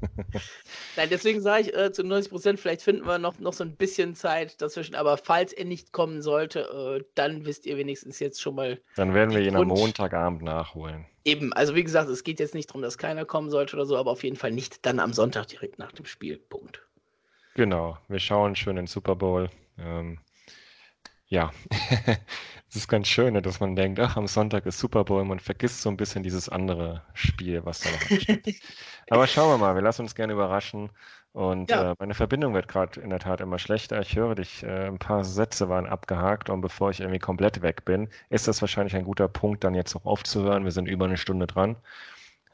Nein, deswegen sage ich äh, zu 90 Prozent, vielleicht finden wir noch, noch so ein bisschen Zeit dazwischen. Aber falls er nicht kommen sollte, äh, dann wisst ihr wenigstens jetzt schon mal. Dann werden wir ihn am Montagabend nachholen. Eben, also wie gesagt, es geht jetzt nicht darum, dass keiner kommen sollte oder so, aber auf jeden Fall nicht dann am Sonntag direkt nach dem Spiel. Punkt. Genau, wir schauen schön den Super Bowl. Ähm, ja, es ist ganz schön, ne, dass man denkt, ach, am Sonntag ist Super Bowl, man vergisst so ein bisschen dieses andere Spiel, was da noch steht. Aber schauen wir mal, wir lassen uns gerne überraschen. Und ja. äh, meine Verbindung wird gerade in der Tat immer schlechter. Ich höre dich, äh, ein paar Sätze waren abgehakt und bevor ich irgendwie komplett weg bin, ist das wahrscheinlich ein guter Punkt, dann jetzt auch aufzuhören. Wir sind über eine Stunde dran.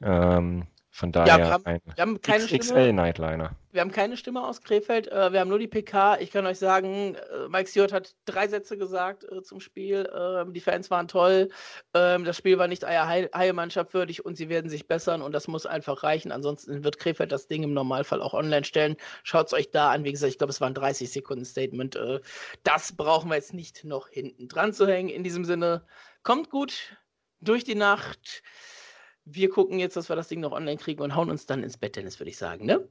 Ähm, von daher ja, wir haben, ein wir haben keine XXL Nightliner. Wir haben keine Stimme aus Krefeld, äh, wir haben nur die PK. Ich kann euch sagen, äh, Mike Stewart hat drei Sätze gesagt äh, zum Spiel. Ähm, die Fans waren toll. Ähm, das Spiel war nicht einer Heilmannschaft würdig und sie werden sich bessern und das muss einfach reichen. Ansonsten wird Krefeld das Ding im Normalfall auch online stellen. Schaut es euch da an. Wie gesagt, ich glaube, es war ein 30 Sekunden Statement. Äh, das brauchen wir jetzt nicht noch hinten dran zu hängen. In diesem Sinne, kommt gut durch die Nacht wir gucken jetzt, dass wir das Ding noch online kriegen und hauen uns dann ins Bett, Dennis, würde ich sagen, ne?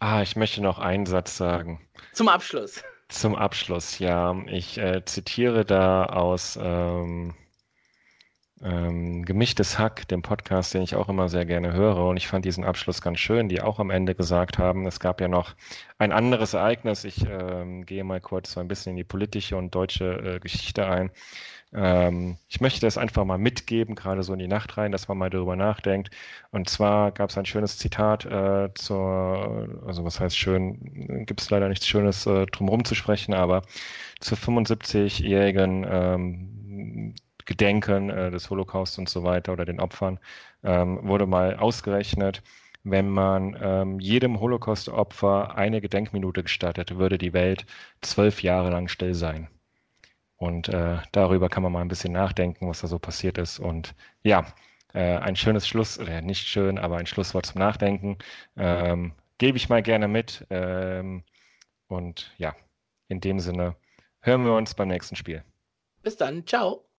Ah, ich möchte noch einen Satz sagen. Zum Abschluss. Zum Abschluss, ja. Ich äh, zitiere da aus ähm, ähm, Gemischtes Hack, dem Podcast, den ich auch immer sehr gerne höre. Und ich fand diesen Abschluss ganz schön, die auch am Ende gesagt haben, es gab ja noch ein anderes Ereignis. Ich ähm, gehe mal kurz so ein bisschen in die politische und deutsche äh, Geschichte ein. Ähm, ich möchte das einfach mal mitgeben, gerade so in die Nacht rein, dass man mal darüber nachdenkt. Und zwar gab es ein schönes Zitat äh, zur, also was heißt schön, gibt es leider nichts Schönes äh, drumherum zu sprechen, aber zur 75-jährigen ähm, Gedenken äh, des Holocaust und so weiter oder den Opfern ähm, wurde mal ausgerechnet, wenn man ähm, jedem Holocaust-Opfer eine Gedenkminute gestattet, würde die Welt zwölf Jahre lang still sein. Und äh, darüber kann man mal ein bisschen nachdenken, was da so passiert ist. Und ja, äh, ein schönes Schluss, oder nicht schön, aber ein Schlusswort zum Nachdenken. Ähm, Gebe ich mal gerne mit. Ähm, und ja, in dem Sinne hören wir uns beim nächsten Spiel. Bis dann. Ciao.